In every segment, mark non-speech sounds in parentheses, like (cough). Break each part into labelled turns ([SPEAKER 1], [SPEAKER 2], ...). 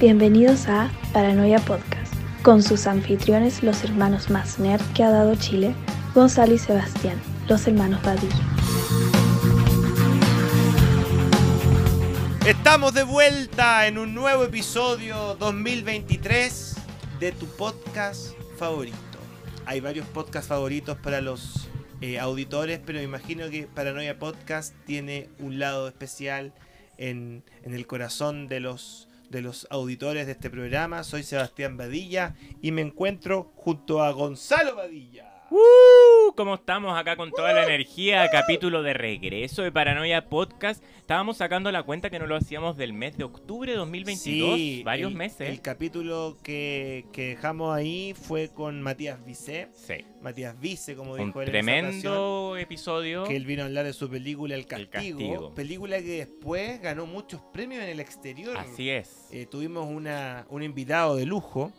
[SPEAKER 1] Bienvenidos a Paranoia Podcast, con sus anfitriones, los hermanos más nerd que ha dado Chile, Gonzalo y Sebastián, los hermanos Badilla.
[SPEAKER 2] Estamos de vuelta en un nuevo episodio 2023 de tu podcast favorito. Hay varios podcasts favoritos para los eh, auditores, pero me imagino que Paranoia Podcast tiene un lado especial en, en el corazón de los, de los auditores de este programa. Soy Sebastián Badilla y me encuentro junto a Gonzalo Badilla.
[SPEAKER 3] ¡Uh! ¿Cómo estamos acá con toda la energía? Capítulo de regreso de Paranoia Podcast. Estábamos sacando la cuenta que no lo hacíamos del mes de octubre de 2022.
[SPEAKER 2] Sí,
[SPEAKER 3] varios
[SPEAKER 2] el-
[SPEAKER 3] meses.
[SPEAKER 2] El capítulo que, que dejamos ahí fue con Matías Vicé.
[SPEAKER 3] Sí.
[SPEAKER 2] Matías Vice, como
[SPEAKER 3] Un
[SPEAKER 2] dijo él en esa ocasión,
[SPEAKER 3] tremendo episodio.
[SPEAKER 2] que él vino a hablar de su película El Castigo,
[SPEAKER 3] Castigo.
[SPEAKER 2] película que después ganó muchos premios en el exterior.
[SPEAKER 3] Así es.
[SPEAKER 2] Eh, tuvimos una, un invitado de lujo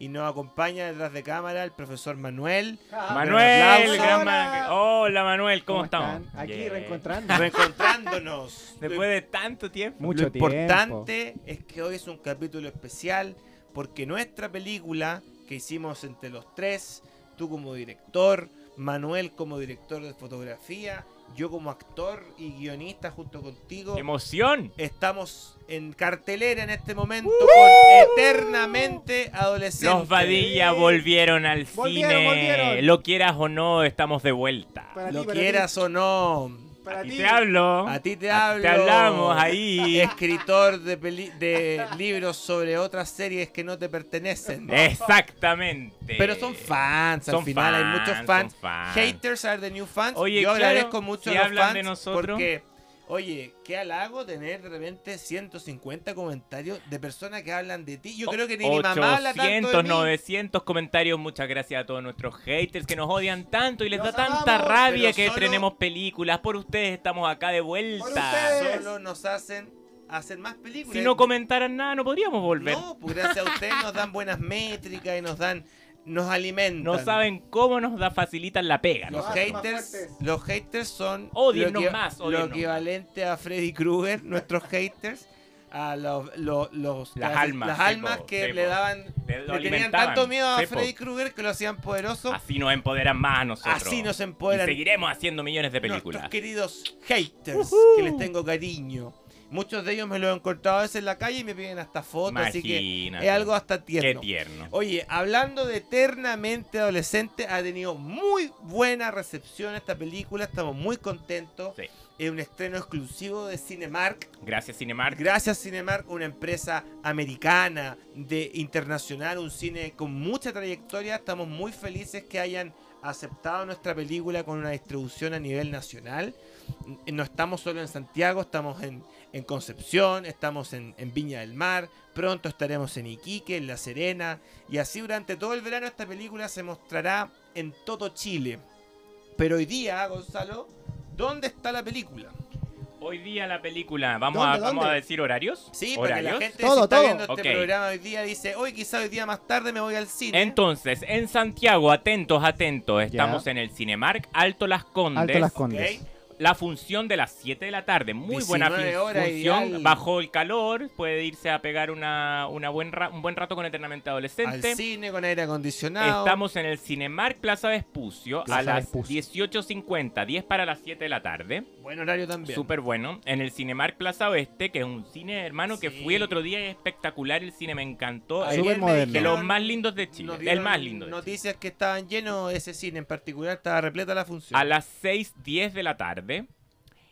[SPEAKER 2] y nos acompaña detrás de cámara el profesor Manuel.
[SPEAKER 3] Manuel, gran man- Hola Manuel, ¿cómo, estamos?
[SPEAKER 4] están? Aquí
[SPEAKER 3] Bien.
[SPEAKER 4] reencontrando.
[SPEAKER 2] Reencontrándonos. (laughs)
[SPEAKER 3] Después de tanto tiempo.
[SPEAKER 4] Mucho
[SPEAKER 2] Lo
[SPEAKER 4] tiempo.
[SPEAKER 2] importante es que hoy es un capítulo especial porque nuestra película que hicimos entre los tres, tú como director, Manuel como director de fotografía, yo como actor y guionista junto contigo,
[SPEAKER 3] ¡Emoción!
[SPEAKER 2] estamos en cartelera en este momento con Eternamente Adolescente.
[SPEAKER 3] Los Badilla volvieron al
[SPEAKER 4] Volvieron,
[SPEAKER 3] cine.
[SPEAKER 4] volvieron.
[SPEAKER 3] Lo quieras o no, estamos de vuelta.
[SPEAKER 4] Para
[SPEAKER 2] Lo quieras o no,
[SPEAKER 4] para
[SPEAKER 3] A ti te hablo.
[SPEAKER 2] a ti te hablo.
[SPEAKER 3] te hablamos ahí. (laughs)
[SPEAKER 2] Escritor de, peli- de libros sobre otras series que no te pertenecen.
[SPEAKER 3] Exactamente.
[SPEAKER 2] Pero son fans, al
[SPEAKER 3] Son
[SPEAKER 2] final hay
[SPEAKER 3] fans,
[SPEAKER 2] muchos
[SPEAKER 3] son
[SPEAKER 2] fans.
[SPEAKER 3] fans.
[SPEAKER 2] Haters are the new fans.
[SPEAKER 3] Oye,
[SPEAKER 2] Yo
[SPEAKER 3] claro,
[SPEAKER 2] agradezco mucho
[SPEAKER 3] si
[SPEAKER 2] a los
[SPEAKER 3] hablan
[SPEAKER 2] fans
[SPEAKER 3] de nosotros.
[SPEAKER 2] porque, oye, qué halago tener de repente 150 comentarios de personas que hablan de ti. Yo creo que ni mi mamá habla tanto
[SPEAKER 3] 800,
[SPEAKER 2] de mí.
[SPEAKER 3] 900 comentarios. Muchas gracias a todos nuestros haters que nos odian tanto y les da tanta
[SPEAKER 4] amamos,
[SPEAKER 3] rabia que tenemos películas. Por ustedes estamos acá de vuelta.
[SPEAKER 2] Solo nos hacen hacer más películas.
[SPEAKER 3] Si no comentaran nada, no podríamos volver.
[SPEAKER 2] No, pues gracias a ustedes nos dan buenas métricas y nos dan, nos alimentan.
[SPEAKER 3] No saben cómo nos da facilitan la pega.
[SPEAKER 2] Los haters, los haters son
[SPEAKER 3] Ódiennos
[SPEAKER 2] lo, que-
[SPEAKER 3] más,
[SPEAKER 2] lo equivalente a Freddy Krueger, (laughs) nuestros haters, a los, los, los-
[SPEAKER 3] Las
[SPEAKER 2] las,
[SPEAKER 3] almas,
[SPEAKER 2] las almas que le daban,
[SPEAKER 3] Le-
[SPEAKER 2] le tenían tanto miedo a. Freddy Krueger que lo hacían poderoso.
[SPEAKER 3] Así nos empoderan más a nosotros.
[SPEAKER 2] Así nos
[SPEAKER 3] Y
[SPEAKER 2] empoderan
[SPEAKER 3] seguiremos haciendo millones de películas.
[SPEAKER 2] nuestros queridos haters, que les tengo cariño. Muchos de ellos me los he encontrado a veces en la calle y me piden hasta fotos, así que
[SPEAKER 3] Imagínate.
[SPEAKER 2] es algo hasta
[SPEAKER 3] Qué
[SPEAKER 2] tierno.
[SPEAKER 3] tierno.
[SPEAKER 2] Oye, hablando de Eternamente Adolescente, ha tenido muy buena recepción esta película, estamos muy contentos.
[SPEAKER 3] Sí.
[SPEAKER 2] Es un estreno exclusivo de Cinemark.
[SPEAKER 3] Gracias, Cinemark.
[SPEAKER 2] Gracias Cinemark, una empresa americana, de internacional, un cine con mucha trayectoria. Estamos muy felices que hayan aceptado nuestra película con una distribución a nivel nacional. No estamos solo en Santiago, estamos en, en Concepción, estamos en, en Viña del Mar, pronto estaremos en Iquique, en La Serena, y así durante todo el verano esta película se mostrará en todo Chile. Pero hoy día, Gonzalo, ¿dónde está la película?
[SPEAKER 3] Hoy día la película, ¿vamos,
[SPEAKER 4] ¿Dónde,
[SPEAKER 3] a, ¿vamos
[SPEAKER 4] dónde?
[SPEAKER 3] a decir horarios?
[SPEAKER 2] Sí, para que la
[SPEAKER 3] ¿Horarios?
[SPEAKER 2] gente
[SPEAKER 4] Todo,
[SPEAKER 2] si está
[SPEAKER 4] todo.
[SPEAKER 2] viendo este
[SPEAKER 3] Ok.
[SPEAKER 2] programa hoy día dice, hoy quizá hoy día más tarde me voy al cine.
[SPEAKER 3] Entonces, en Santiago, atentos, atentos, estamos
[SPEAKER 4] Ya.
[SPEAKER 3] en el Cinemark Alto Las Condes.
[SPEAKER 4] Alto Las. Condes.
[SPEAKER 3] La función de las 7 de la tarde, muy buena
[SPEAKER 2] 19
[SPEAKER 3] fin-
[SPEAKER 2] horas,
[SPEAKER 3] función,
[SPEAKER 2] ideal.
[SPEAKER 3] bajo el calor, puede irse a pegar una, una buen ra- un buen rato con Eternamente
[SPEAKER 2] al
[SPEAKER 3] Adolescente.
[SPEAKER 2] cine con aire acondicionado.
[SPEAKER 3] Estamos en el Cinemark Plaza Vespucio
[SPEAKER 4] Plaza
[SPEAKER 3] a las
[SPEAKER 4] Vespucio.
[SPEAKER 3] 18.50, 10 para las 7 de la tarde.
[SPEAKER 2] Buen horario también.
[SPEAKER 3] Súper bueno. En el Cinemark Plaza Oeste, que es un cine, hermano, que fui el otro día y es espectacular. El cine me encantó.
[SPEAKER 2] Ayer
[SPEAKER 4] moderno.
[SPEAKER 3] de los más lindos de Chile. El más lindo de Chile.
[SPEAKER 2] Noticias que estaban llenos, ese cine en particular estaba repleta la función.
[SPEAKER 3] A las 6.10 de la tarde.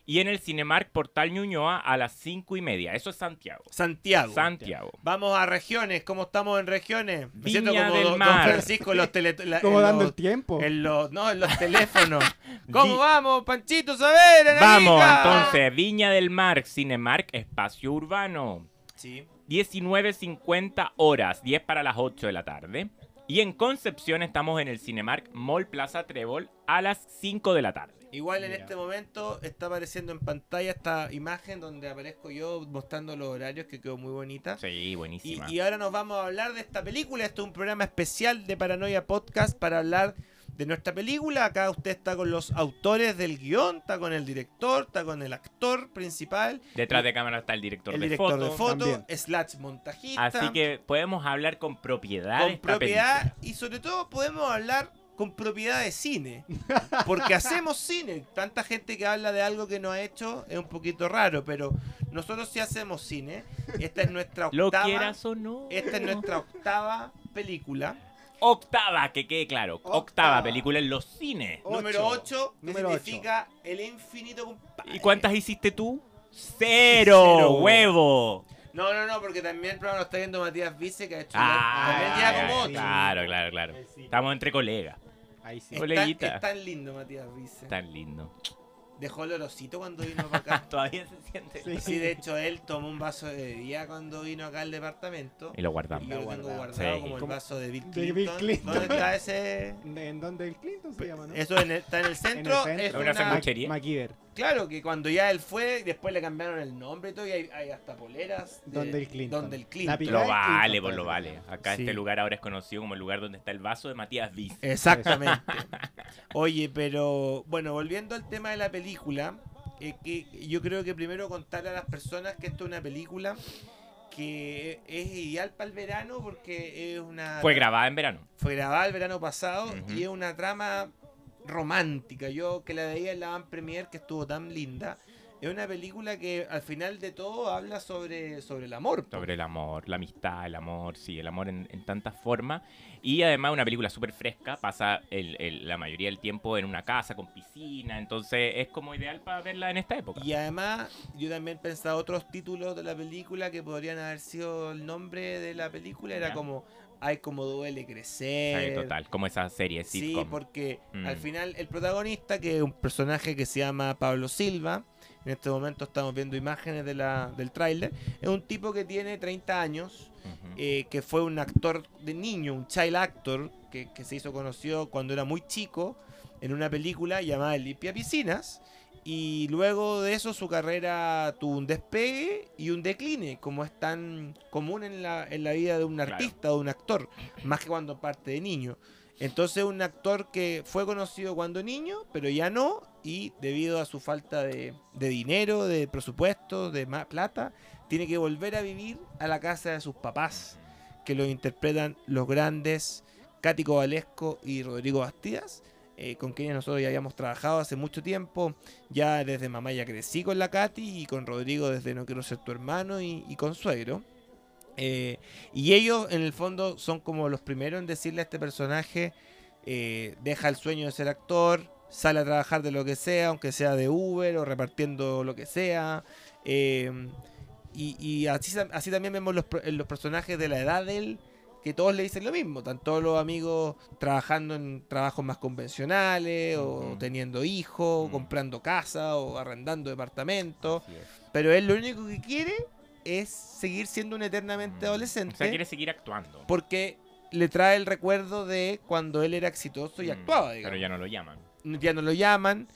[SPEAKER 3] Y en el Cinemark Portal Ñuñoa a las 5 y media. Eso es Santiago.
[SPEAKER 2] Santiago.
[SPEAKER 3] Santiago.
[SPEAKER 2] Vamos a regiones, ¿cómo estamos en regiones? Me
[SPEAKER 3] Viña
[SPEAKER 2] siento como
[SPEAKER 3] del
[SPEAKER 2] don, don
[SPEAKER 3] Mar.
[SPEAKER 2] Francisco en los
[SPEAKER 4] Como
[SPEAKER 2] en
[SPEAKER 4] dando
[SPEAKER 2] los-
[SPEAKER 4] el tiempo.
[SPEAKER 2] en los- no, en los teléfonos. (laughs) ¿Cómo
[SPEAKER 3] Vi-
[SPEAKER 2] vamos, Panchito? Saber?
[SPEAKER 3] Vamos, entonces. Viña del Mar, Cinemark, Espacio Urbano.
[SPEAKER 2] Sí.
[SPEAKER 3] 19.50 horas, 10 para las 8 de la tarde. Y en Concepción estamos en el Cinemark Mall Plaza Trébol a las 5 de la tarde.
[SPEAKER 2] Igual en
[SPEAKER 4] Mira.
[SPEAKER 2] este momento está apareciendo en pantalla esta imagen donde aparezco yo mostrando los horarios que quedó muy bonita.
[SPEAKER 3] Sí, buenísima.
[SPEAKER 2] y ahora nos vamos a hablar de esta película. Esto es un programa especial de Paranoia Podcast para hablar de nuestra película. Acá usted está con los autores del guion, está con el director, está con el actor principal,
[SPEAKER 3] Detrás de cámara está el director,
[SPEAKER 2] el
[SPEAKER 3] de,
[SPEAKER 2] director
[SPEAKER 3] foto.
[SPEAKER 2] de foto,
[SPEAKER 4] también.
[SPEAKER 2] slash montajista.
[SPEAKER 3] Así que podemos hablar con propiedad.
[SPEAKER 2] con
[SPEAKER 3] esta
[SPEAKER 2] propiedad
[SPEAKER 3] película.
[SPEAKER 2] y sobre todo podemos hablar con propiedad de cine. Porque hacemos cine. Tanta gente que habla de algo que no ha hecho es un poquito raro, pero nosotros sí hacemos cine. Esta es nuestra
[SPEAKER 3] Lo
[SPEAKER 2] octava.
[SPEAKER 3] quieras o no.
[SPEAKER 2] Esta es nuestra octava película.
[SPEAKER 3] Octava, que quede claro. Octava,
[SPEAKER 4] Octava.
[SPEAKER 3] película en los cines.
[SPEAKER 4] Ocho.
[SPEAKER 2] Número 8, que
[SPEAKER 4] Número
[SPEAKER 2] significa el infinito compadre.
[SPEAKER 3] ¿Y cuántas hiciste tú? Cero,
[SPEAKER 2] Cero.
[SPEAKER 3] huevo.
[SPEAKER 2] No, no, no, porque también el programa lo está viendo Matías Vice, que ha hecho
[SPEAKER 3] Ah,
[SPEAKER 2] también lleva como ocho.
[SPEAKER 3] claro, claro, claro. Estamos entre colegas.
[SPEAKER 4] Ahí sí.
[SPEAKER 2] Es tan, es tan lindo Matías Vice.
[SPEAKER 3] Tan lindo.
[SPEAKER 2] Dejó el olorcito cuando vino para acá. (laughs)
[SPEAKER 3] Todavía se siente.
[SPEAKER 4] Sí.
[SPEAKER 2] Sí, de hecho, él tomó un vaso de bebida cuando vino acá al departamento.
[SPEAKER 3] Y lo
[SPEAKER 2] Y
[SPEAKER 3] guardamos.
[SPEAKER 2] yo lo tengo
[SPEAKER 4] guardado.
[SPEAKER 3] Sí.
[SPEAKER 2] como el vaso de Bill
[SPEAKER 4] de
[SPEAKER 2] Clinton.
[SPEAKER 4] Bill Clinton.
[SPEAKER 2] ¿Dónde está ese? (laughs)
[SPEAKER 4] ¿En donde el Clinton se llama, no?
[SPEAKER 2] Eso en el- está en el centro.
[SPEAKER 4] En el
[SPEAKER 2] Es
[SPEAKER 4] centro.
[SPEAKER 3] Una
[SPEAKER 2] una-
[SPEAKER 3] sanguchería.
[SPEAKER 4] MacGyver.
[SPEAKER 2] Claro que cuando ya él fue, después le cambiaron el nombre y todo, y hay, hay hasta poleras. de-
[SPEAKER 4] Donde el Clinton.
[SPEAKER 2] Donde el Clinton.
[SPEAKER 3] Lo vale,
[SPEAKER 4] pues.
[SPEAKER 3] lo vale. Acá
[SPEAKER 2] Sí.
[SPEAKER 3] este lugar ahora es conocido como el lugar donde está el vaso de Matías Viz.
[SPEAKER 2] Exactamente. Oye, pero bueno, volviendo al tema de la película, eh, que yo creo que primero contarle a las personas que esto es una película que es ideal para el verano porque es una
[SPEAKER 3] Fue grabada en verano.
[SPEAKER 2] fue grabada el verano pasado y es una trama romántica. Yo que la veía en la Van Premier que estuvo tan linda. Es una película que al final de todo habla sobre, sobre el amor.
[SPEAKER 3] Sobre el amor, la amistad, el amor, sí, el amor en, en tantas formas. Y además una película súper fresca, pasa el- el- la mayoría del tiempo en una casa con piscina, entonces es como ideal para verla en esta época.
[SPEAKER 2] Y además, yo también pensaba otros títulos de la película que podrían haber sido el nombre de la película. Era
[SPEAKER 3] Ya.
[SPEAKER 2] como Hay como duele crecer.
[SPEAKER 3] Sí, total, como esa serie
[SPEAKER 2] Sí, porque
[SPEAKER 3] Mm.
[SPEAKER 2] al final el protagonista, que es un personaje que se llama Pablo Silva, en este momento estamos viendo imágenes de la, del tráiler, es un tipo que tiene 30 años, eh, que fue un actor de niño, un child actor, que, que se hizo conocido cuando era muy chico en una película llamada Limpia Piscinas. Y luego de eso su carrera tuvo un despegue y un decline, como es tan común en la, en la vida de un
[SPEAKER 3] Claro.
[SPEAKER 2] artista o de un actor, más que cuando parte de niño. Entonces un actor que fue conocido cuando niño, pero ya no, y debido a su falta de, de dinero, de presupuesto, de más plata, tiene que volver a vivir a la casa de sus papás, que lo interpretan los grandes Cáti Cobalesco y Rodrigo Bastidas, eh, con quienes nosotros ya habíamos trabajado hace mucho tiempo. Ya desde mamá ya crecí con la Katy y con Rodrigo desde No Quiero Ser Tu Hermano y, con Suegro. Eh, y ellos en el fondo son como los primeros en decirle a este personaje, eh, deja el sueño de ser actor, sale a trabajar de lo que sea, aunque sea de Uber o repartiendo lo que sea. y así, también vemos los, los personajes de la edad de él, que todos le dicen lo mismo. Están todos los amigos trabajando en trabajos más convencionales, o teniendo hijos, comprando casa, o arrendando departamentos. Pero él lo único que quiere es seguir siendo un eternamente adolescente.
[SPEAKER 3] O sea, quiere seguir actuando.
[SPEAKER 2] Porque le trae el recuerdo de cuando él era exitoso y
[SPEAKER 3] Mm,
[SPEAKER 2] actuaba, digamos.
[SPEAKER 3] Pero ya no lo llaman.
[SPEAKER 2] Ya no lo llaman.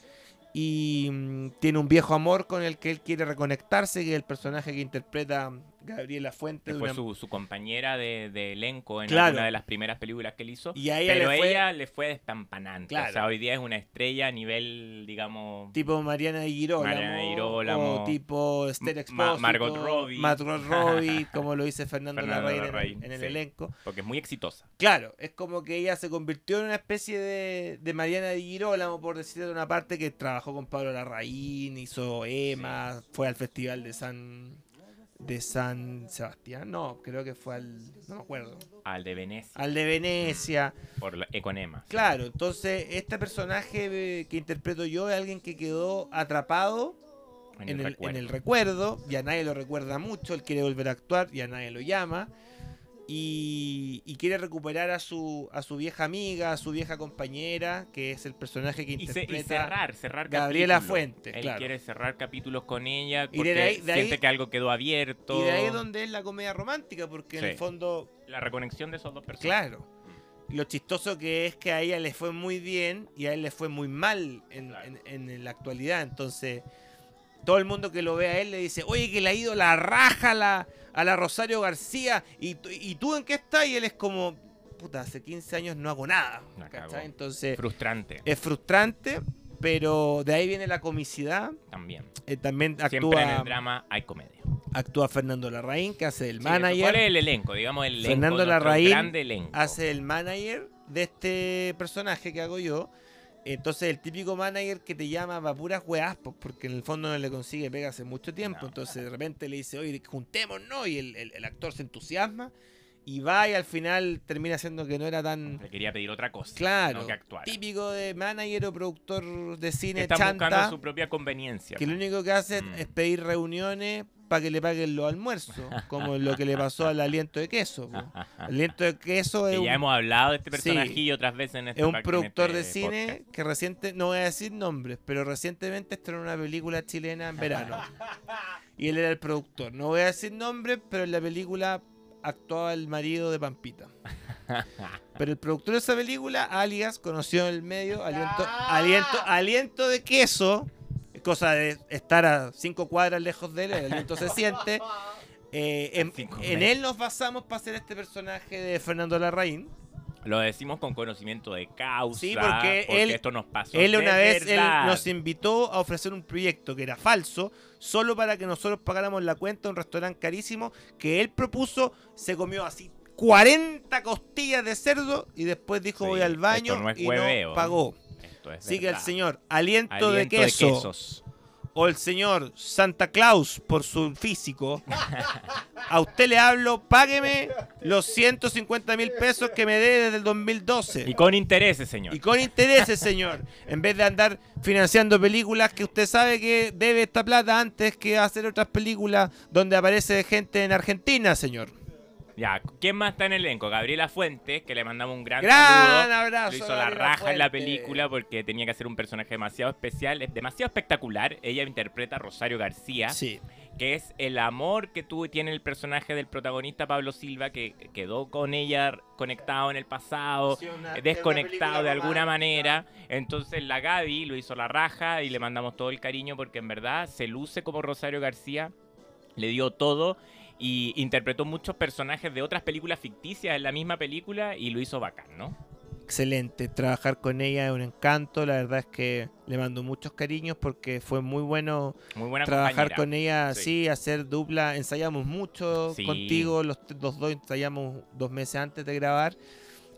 [SPEAKER 2] Y mm, tiene un viejo amor con el que él quiere reconectarse, que es el personaje que interpreta Gabriela Fuente.
[SPEAKER 3] Que fue
[SPEAKER 2] una-
[SPEAKER 3] su, su compañera de, de elenco en
[SPEAKER 2] Claro.
[SPEAKER 3] una de las primeras películas que él hizo.
[SPEAKER 2] Y a ella
[SPEAKER 3] pero
[SPEAKER 2] le fue
[SPEAKER 3] ella le fue despampanante.
[SPEAKER 2] Claro.
[SPEAKER 3] O sea, hoy día es una estrella a nivel, digamos.
[SPEAKER 2] tipo Mariana de Girolamo,
[SPEAKER 3] Mariana de Girolamo,
[SPEAKER 2] o tipo Esther
[SPEAKER 3] Ma-
[SPEAKER 2] Expósito,
[SPEAKER 3] Margot Robbie.
[SPEAKER 2] Margot Robbie, (laughs) como lo dice Fernando,
[SPEAKER 3] Fernando
[SPEAKER 2] Larraín en, el-
[SPEAKER 3] Larraín,
[SPEAKER 2] en el
[SPEAKER 3] sí.
[SPEAKER 2] elenco.
[SPEAKER 3] Porque es muy exitosa.
[SPEAKER 2] Claro, es como que ella se convirtió en una especie de, de Mariana de Girolamo, por decirlo de una parte, que trabajó con Pablo Larraín, hizo Emma, fue al festival de San de San Sebastián, no, creo que fue al, no me acuerdo,
[SPEAKER 3] Al de Venecia.
[SPEAKER 2] al de Venecia,
[SPEAKER 3] Por la- Econema.
[SPEAKER 2] claro, entonces este personaje eh, que interpreto yo es alguien que quedó atrapado
[SPEAKER 3] En,
[SPEAKER 2] en
[SPEAKER 3] el,
[SPEAKER 2] el,
[SPEAKER 3] recuerdo.
[SPEAKER 2] en el recuerdo, ya nadie lo recuerda mucho, él quiere volver a actuar, ya nadie lo llama, y, y quiere recuperar a su, a su vieja amiga, a su vieja compañera, que es el personaje que
[SPEAKER 3] Y, se- y
[SPEAKER 2] interpreta
[SPEAKER 3] cerrar, cerrar
[SPEAKER 2] Gabriela
[SPEAKER 3] capítulos.
[SPEAKER 2] Fuente,
[SPEAKER 3] Él
[SPEAKER 2] claro.
[SPEAKER 3] quiere cerrar capítulos con ella
[SPEAKER 2] Y
[SPEAKER 3] porque
[SPEAKER 2] de ahí- de ahí-
[SPEAKER 3] siente que algo quedó abierto.
[SPEAKER 2] Y de ahí es donde es la comedia romántica, porque en el fondo,
[SPEAKER 3] La reconexión de esos dos personajes.
[SPEAKER 2] claro, lo chistoso que es que a ella le fue muy bien y a él le fue muy mal en,
[SPEAKER 3] Claro.
[SPEAKER 2] en- en la actualidad. Entonces, todo el mundo que lo ve a él le dice, oye, que le ha ido la raja a la, a la Rosario García. ¿Y, tú- ¿Y tú en qué estás? Y él es como, puta, hace 15 años no hago nada. Entonces,
[SPEAKER 3] Frustrante
[SPEAKER 2] es frustrante, pero de ahí viene la comicidad.
[SPEAKER 3] también.
[SPEAKER 2] Eh, también
[SPEAKER 3] Siempre en
[SPEAKER 2] actúa,
[SPEAKER 3] el drama hay comedia.
[SPEAKER 2] actúa Fernando Larraín, que hace el
[SPEAKER 3] Sí, ¿Cuál
[SPEAKER 2] manager.
[SPEAKER 3] es el elenco? Digamos el elenco.
[SPEAKER 2] Fernando Larraín
[SPEAKER 3] grande elenco.
[SPEAKER 2] hace el manager de este personaje que hago yo. Entonces, el típico manager que te llama va puras weas, porque en el fondo no le consigue pega hace mucho tiempo.
[SPEAKER 3] No.
[SPEAKER 2] Entonces, de repente le dice, oye, juntémonos, y el, el- el actor se entusiasma. Y va y al final termina siendo que no era tan.
[SPEAKER 3] Le quería pedir otra cosa.
[SPEAKER 2] Claro,
[SPEAKER 3] No que actuara.
[SPEAKER 2] típico de manager o productor de
[SPEAKER 3] Que
[SPEAKER 2] cine
[SPEAKER 3] están buscando su propia conveniencia.
[SPEAKER 2] que lo único que hace
[SPEAKER 3] Mm.
[SPEAKER 2] es pedir reuniones para que le paguen los almuerzos, como lo que le pasó al aliento de queso. po. El aliento de queso es
[SPEAKER 3] Que
[SPEAKER 2] un,
[SPEAKER 3] ya hemos hablado de este
[SPEAKER 2] Sí.
[SPEAKER 3] personajillo otras veces en este
[SPEAKER 2] es un productor
[SPEAKER 3] este
[SPEAKER 2] de cine
[SPEAKER 3] podcast.
[SPEAKER 2] que reciente, no voy a decir nombres, pero recientemente estrenó una película chilena en verano. (laughs) y él era el productor. No voy a decir nombres, pero en la película actuaba el marido de Pampita. (laughs) Pero el productor de esa película, alias, conocido en el medio, aliento, aliento, aliento de queso, cosa de estar a cinco cuadras lejos de él, el aliento se siente. (laughs) Eh, en, él nos basamos para hacer este personaje de Fernando Larraín.
[SPEAKER 3] Lo decimos con conocimiento de causa.
[SPEAKER 2] Sí, porque él-
[SPEAKER 3] esto nos pasó.
[SPEAKER 2] Él
[SPEAKER 3] de
[SPEAKER 2] una vez él nos invitó a ofrecer un proyecto que era falso, solo para que nosotros pagáramos la cuenta a un restaurante carísimo que él propuso, se comió así 40 costillas de cerdo y después dijo
[SPEAKER 3] Sí,
[SPEAKER 2] voy al baño
[SPEAKER 3] no
[SPEAKER 2] y
[SPEAKER 3] hueveo.
[SPEAKER 2] no pagó.
[SPEAKER 3] Esto es
[SPEAKER 2] Así que el señor aliento, de queso
[SPEAKER 3] quesos.
[SPEAKER 2] o el señor Santa Claus por su físico, a usted le hablo, págueme los 150 mil pesos que me dé desde el 2012.
[SPEAKER 3] Y con intereses, señor.
[SPEAKER 2] Y con intereses, señor. En vez de andar financiando películas que usted sabe que debe esta plata antes que hacer otras películas donde aparece gente en Argentina, señor.
[SPEAKER 3] Ya, ¿quién más está en el elenco? Gabriela Fuentes, que le mandamos un gran,
[SPEAKER 2] Gran
[SPEAKER 3] saludo.
[SPEAKER 2] abrazo.
[SPEAKER 3] Lo hizo la
[SPEAKER 2] Gabriela
[SPEAKER 3] raja en la película porque tenía que hacer un personaje demasiado especial, es demasiado espectacular. Ella interpreta a Rosario García,
[SPEAKER 2] Sí.
[SPEAKER 3] que es el amor que tuvo, tiene el personaje del protagonista Pablo Silva, que quedó con ella conectado en el pasado,
[SPEAKER 2] Sí, una-
[SPEAKER 3] desconectado de alguna manera. Entonces la Gaby lo hizo la raja y le mandamos todo el cariño porque en verdad se luce como Rosario García, le dio todo y interpretó muchos personajes de otras películas ficticias en la misma película y lo hizo bacán, ¿no?
[SPEAKER 2] Excelente. Trabajar con ella es un encanto. La verdad es que le mando muchos cariños porque fue muy bueno
[SPEAKER 3] Muy buena
[SPEAKER 2] trabajar
[SPEAKER 3] compañera.
[SPEAKER 2] con ella
[SPEAKER 3] Sí.
[SPEAKER 2] así, hacer dupla. Ensayamos mucho
[SPEAKER 3] Sí.
[SPEAKER 2] contigo, los, los dos ensayamos dos meses antes de grabar.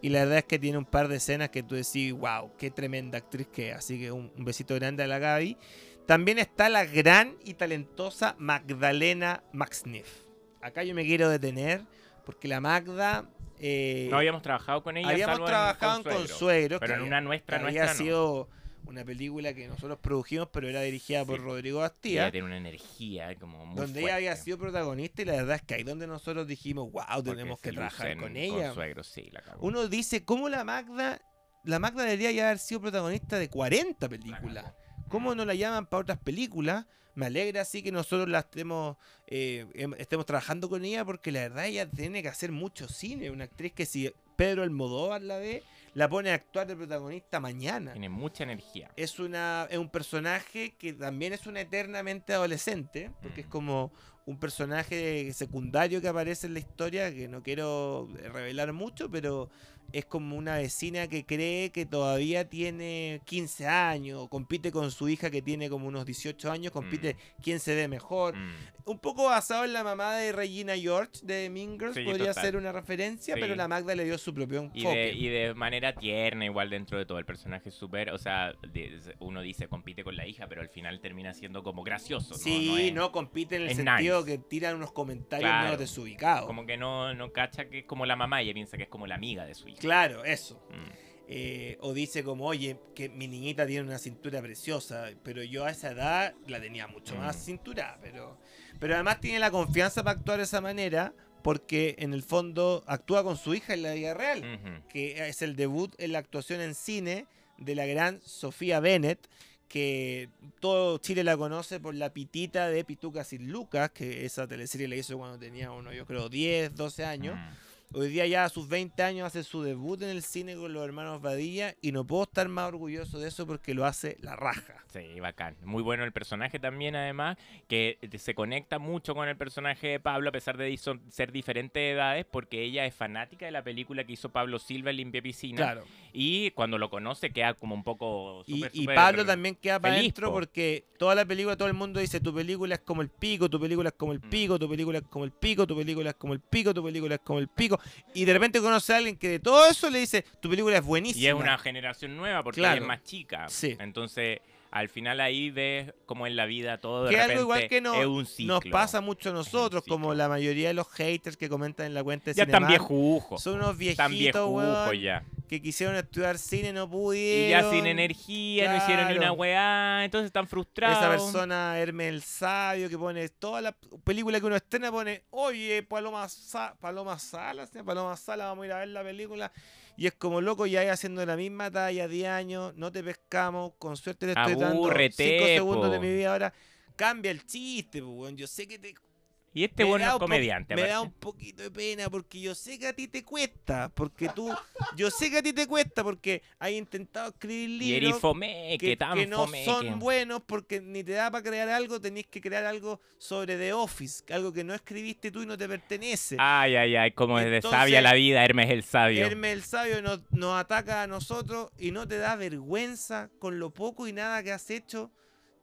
[SPEAKER 2] Y la verdad es que tiene un par de escenas que tú decís, wow, qué tremenda actriz que es. Así que un, un besito grande a la Gaby. También está la gran y talentosa Magdalena Maxniff. Acá yo me quiero detener porque la Magda... eh,
[SPEAKER 3] No habíamos trabajado con ella.
[SPEAKER 2] habíamos
[SPEAKER 3] salvo
[SPEAKER 2] trabajado en
[SPEAKER 3] Consuegro,
[SPEAKER 2] Consuegro,
[SPEAKER 3] Pero
[SPEAKER 2] que
[SPEAKER 3] en una nuestra,
[SPEAKER 2] que
[SPEAKER 3] nuestra
[SPEAKER 2] había
[SPEAKER 3] no.
[SPEAKER 2] sido una película que nosotros produjimos, pero era dirigida por. Rodrigo
[SPEAKER 3] Ella
[SPEAKER 2] Bastía
[SPEAKER 3] tiene una energía como muy
[SPEAKER 2] donde ella había
[SPEAKER 3] fuerte.
[SPEAKER 2] sido protagonista y la verdad es que ahí donde nosotros dijimos, wow,
[SPEAKER 3] Porque
[SPEAKER 2] tenemos que trabajar con ella.
[SPEAKER 3] Consuegro, sí, la.
[SPEAKER 2] Uno dice, ¿cómo la Magda, la Magda debería ya haber sido protagonista de 40 películas? ¿Cómo no la llaman para otras películas? Me alegra así que nosotros la estemos, eh, em- estemos trabajando con ella porque la verdad ella tiene que hacer mucho cine. Una actriz que si Pedro Almodóvar la ve, la pone a actuar de protagonista mañana.
[SPEAKER 3] Tiene mucha energía.
[SPEAKER 2] es una es un personaje que también es una eternamente adolescente porque es
[SPEAKER 3] Mm.
[SPEAKER 2] como un personaje secundario que aparece en la historia que no quiero revelar mucho pero es como una vecina que cree que todavía tiene 15 años compite con su hija que tiene como unos 18 años compite quién se ve mejor
[SPEAKER 3] Mm.
[SPEAKER 2] un poco basado en la mamá de Regina George de Mean Girls
[SPEAKER 3] Sí,
[SPEAKER 2] podría
[SPEAKER 3] total.
[SPEAKER 2] ser una referencia
[SPEAKER 3] Sí.
[SPEAKER 2] pero la Magda le dio su propio enfoque
[SPEAKER 3] Y de, y de manera tierna, igual dentro de todo el personaje súper, o sea, uno dice compite con la hija, pero al final termina siendo como gracioso, ¿no?
[SPEAKER 2] Sí,
[SPEAKER 3] es-
[SPEAKER 2] no, compite en el
[SPEAKER 3] es
[SPEAKER 2] sentido
[SPEAKER 3] nice.
[SPEAKER 2] que tiran unos comentarios
[SPEAKER 3] Claro.
[SPEAKER 2] medio desubicados.
[SPEAKER 3] Como que no, no cacha que es como la mamá, ella piensa que es como la amiga de su hija.
[SPEAKER 2] Claro, eso.
[SPEAKER 3] Mm.
[SPEAKER 2] Eh, o dice como, oye, que mi niñita tiene una cintura preciosa, pero yo a esa edad la tenía mucho más
[SPEAKER 3] Mm.
[SPEAKER 2] cintura, pero, pero además tiene la confianza para actuar de esa manera, porque en el fondo actúa con su hija en la vida real, que es el debut en la actuación en cine de la gran Sofía Bennett, que todo Chile la conoce por la pitita de Pituca sin Lucas, que esa teleserie la hizo cuando tenía uno, yo creo, 10, 12 años.
[SPEAKER 3] Mm.
[SPEAKER 2] Hoy día ya a sus 20 años hace su debut en el cine con los hermanos Badilla y no puedo estar más orgulloso de eso porque lo hace la raja.
[SPEAKER 3] Sí, bacán. Muy bueno el personaje también, además, que se conecta mucho con el personaje de Pablo, a pesar de ser diferentes edades, porque ella es fanática de la película que hizo Pablo Silva en Limpia Piscina.
[SPEAKER 2] Claro.
[SPEAKER 3] Y cuando lo conoce queda como un poco...
[SPEAKER 2] Y,
[SPEAKER 3] súper,
[SPEAKER 2] y
[SPEAKER 3] súper
[SPEAKER 2] Pablo también queda para adentro
[SPEAKER 3] po.
[SPEAKER 2] porque toda la película, todo el mundo dice, tu película es como el pico, tu película es como el
[SPEAKER 3] Mm.
[SPEAKER 2] pico, tu película es como el pico, tu película es como el pico, tu película es como el pico. Y de repente conoce a alguien que de todo eso le dice, tu película es buenísima.
[SPEAKER 3] Y es una generación nueva porque
[SPEAKER 2] Claro.
[SPEAKER 3] es más chica.
[SPEAKER 2] Sí.
[SPEAKER 3] Entonces, al final ahí ves como en la vida todo de
[SPEAKER 2] que
[SPEAKER 3] repente
[SPEAKER 2] algo igual que no-
[SPEAKER 3] es un ciclo.
[SPEAKER 2] nos pasa mucho a nosotros, como la mayoría de los haters que comentan en la cuenta de
[SPEAKER 3] Ya están viejujos.
[SPEAKER 2] Son unos viejitos, weón,
[SPEAKER 3] ya.
[SPEAKER 2] que quisieron estudiar cine, no
[SPEAKER 3] Y
[SPEAKER 2] pudieron.
[SPEAKER 3] ya sin energía, no hicieron ni una weá, entonces están frustrados.
[SPEAKER 2] Esa persona, Hermes el Sabio, que pone toda la película que uno estrena, pone, oye, Paloma, Sa- Paloma Sala, ¿sí? Paloma Sala, vamos a ir a ver la película. Y es como loco, ya ahí haciendo la misma talla 10 años, no te pescamos, con suerte te estoy dando
[SPEAKER 3] Abúrrete,
[SPEAKER 2] 5 segundos de mi vida ahora. Cambia el chiste, po, weón. Yo sé que te
[SPEAKER 3] Y este
[SPEAKER 2] me
[SPEAKER 3] bueno es comediante.
[SPEAKER 2] Me da un poquito de pena porque yo sé que a ti te cuesta. Porque tú. Yo sé que a ti te cuesta porque has intentado escribir
[SPEAKER 3] Y
[SPEAKER 2] libros
[SPEAKER 3] fome,
[SPEAKER 2] que,
[SPEAKER 3] que tan
[SPEAKER 2] que no
[SPEAKER 3] fome.
[SPEAKER 2] son buenos porque ni te da para crear algo. Tenés que crear algo sobre The Office. Algo que no escribiste tú y no te pertenece.
[SPEAKER 3] Ay, ay, ay, como es de sabia la vida, Hermes el sabio.
[SPEAKER 2] Hermes el sabio nos, nos ataca a nosotros y no te da vergüenza con lo poco y nada que has hecho.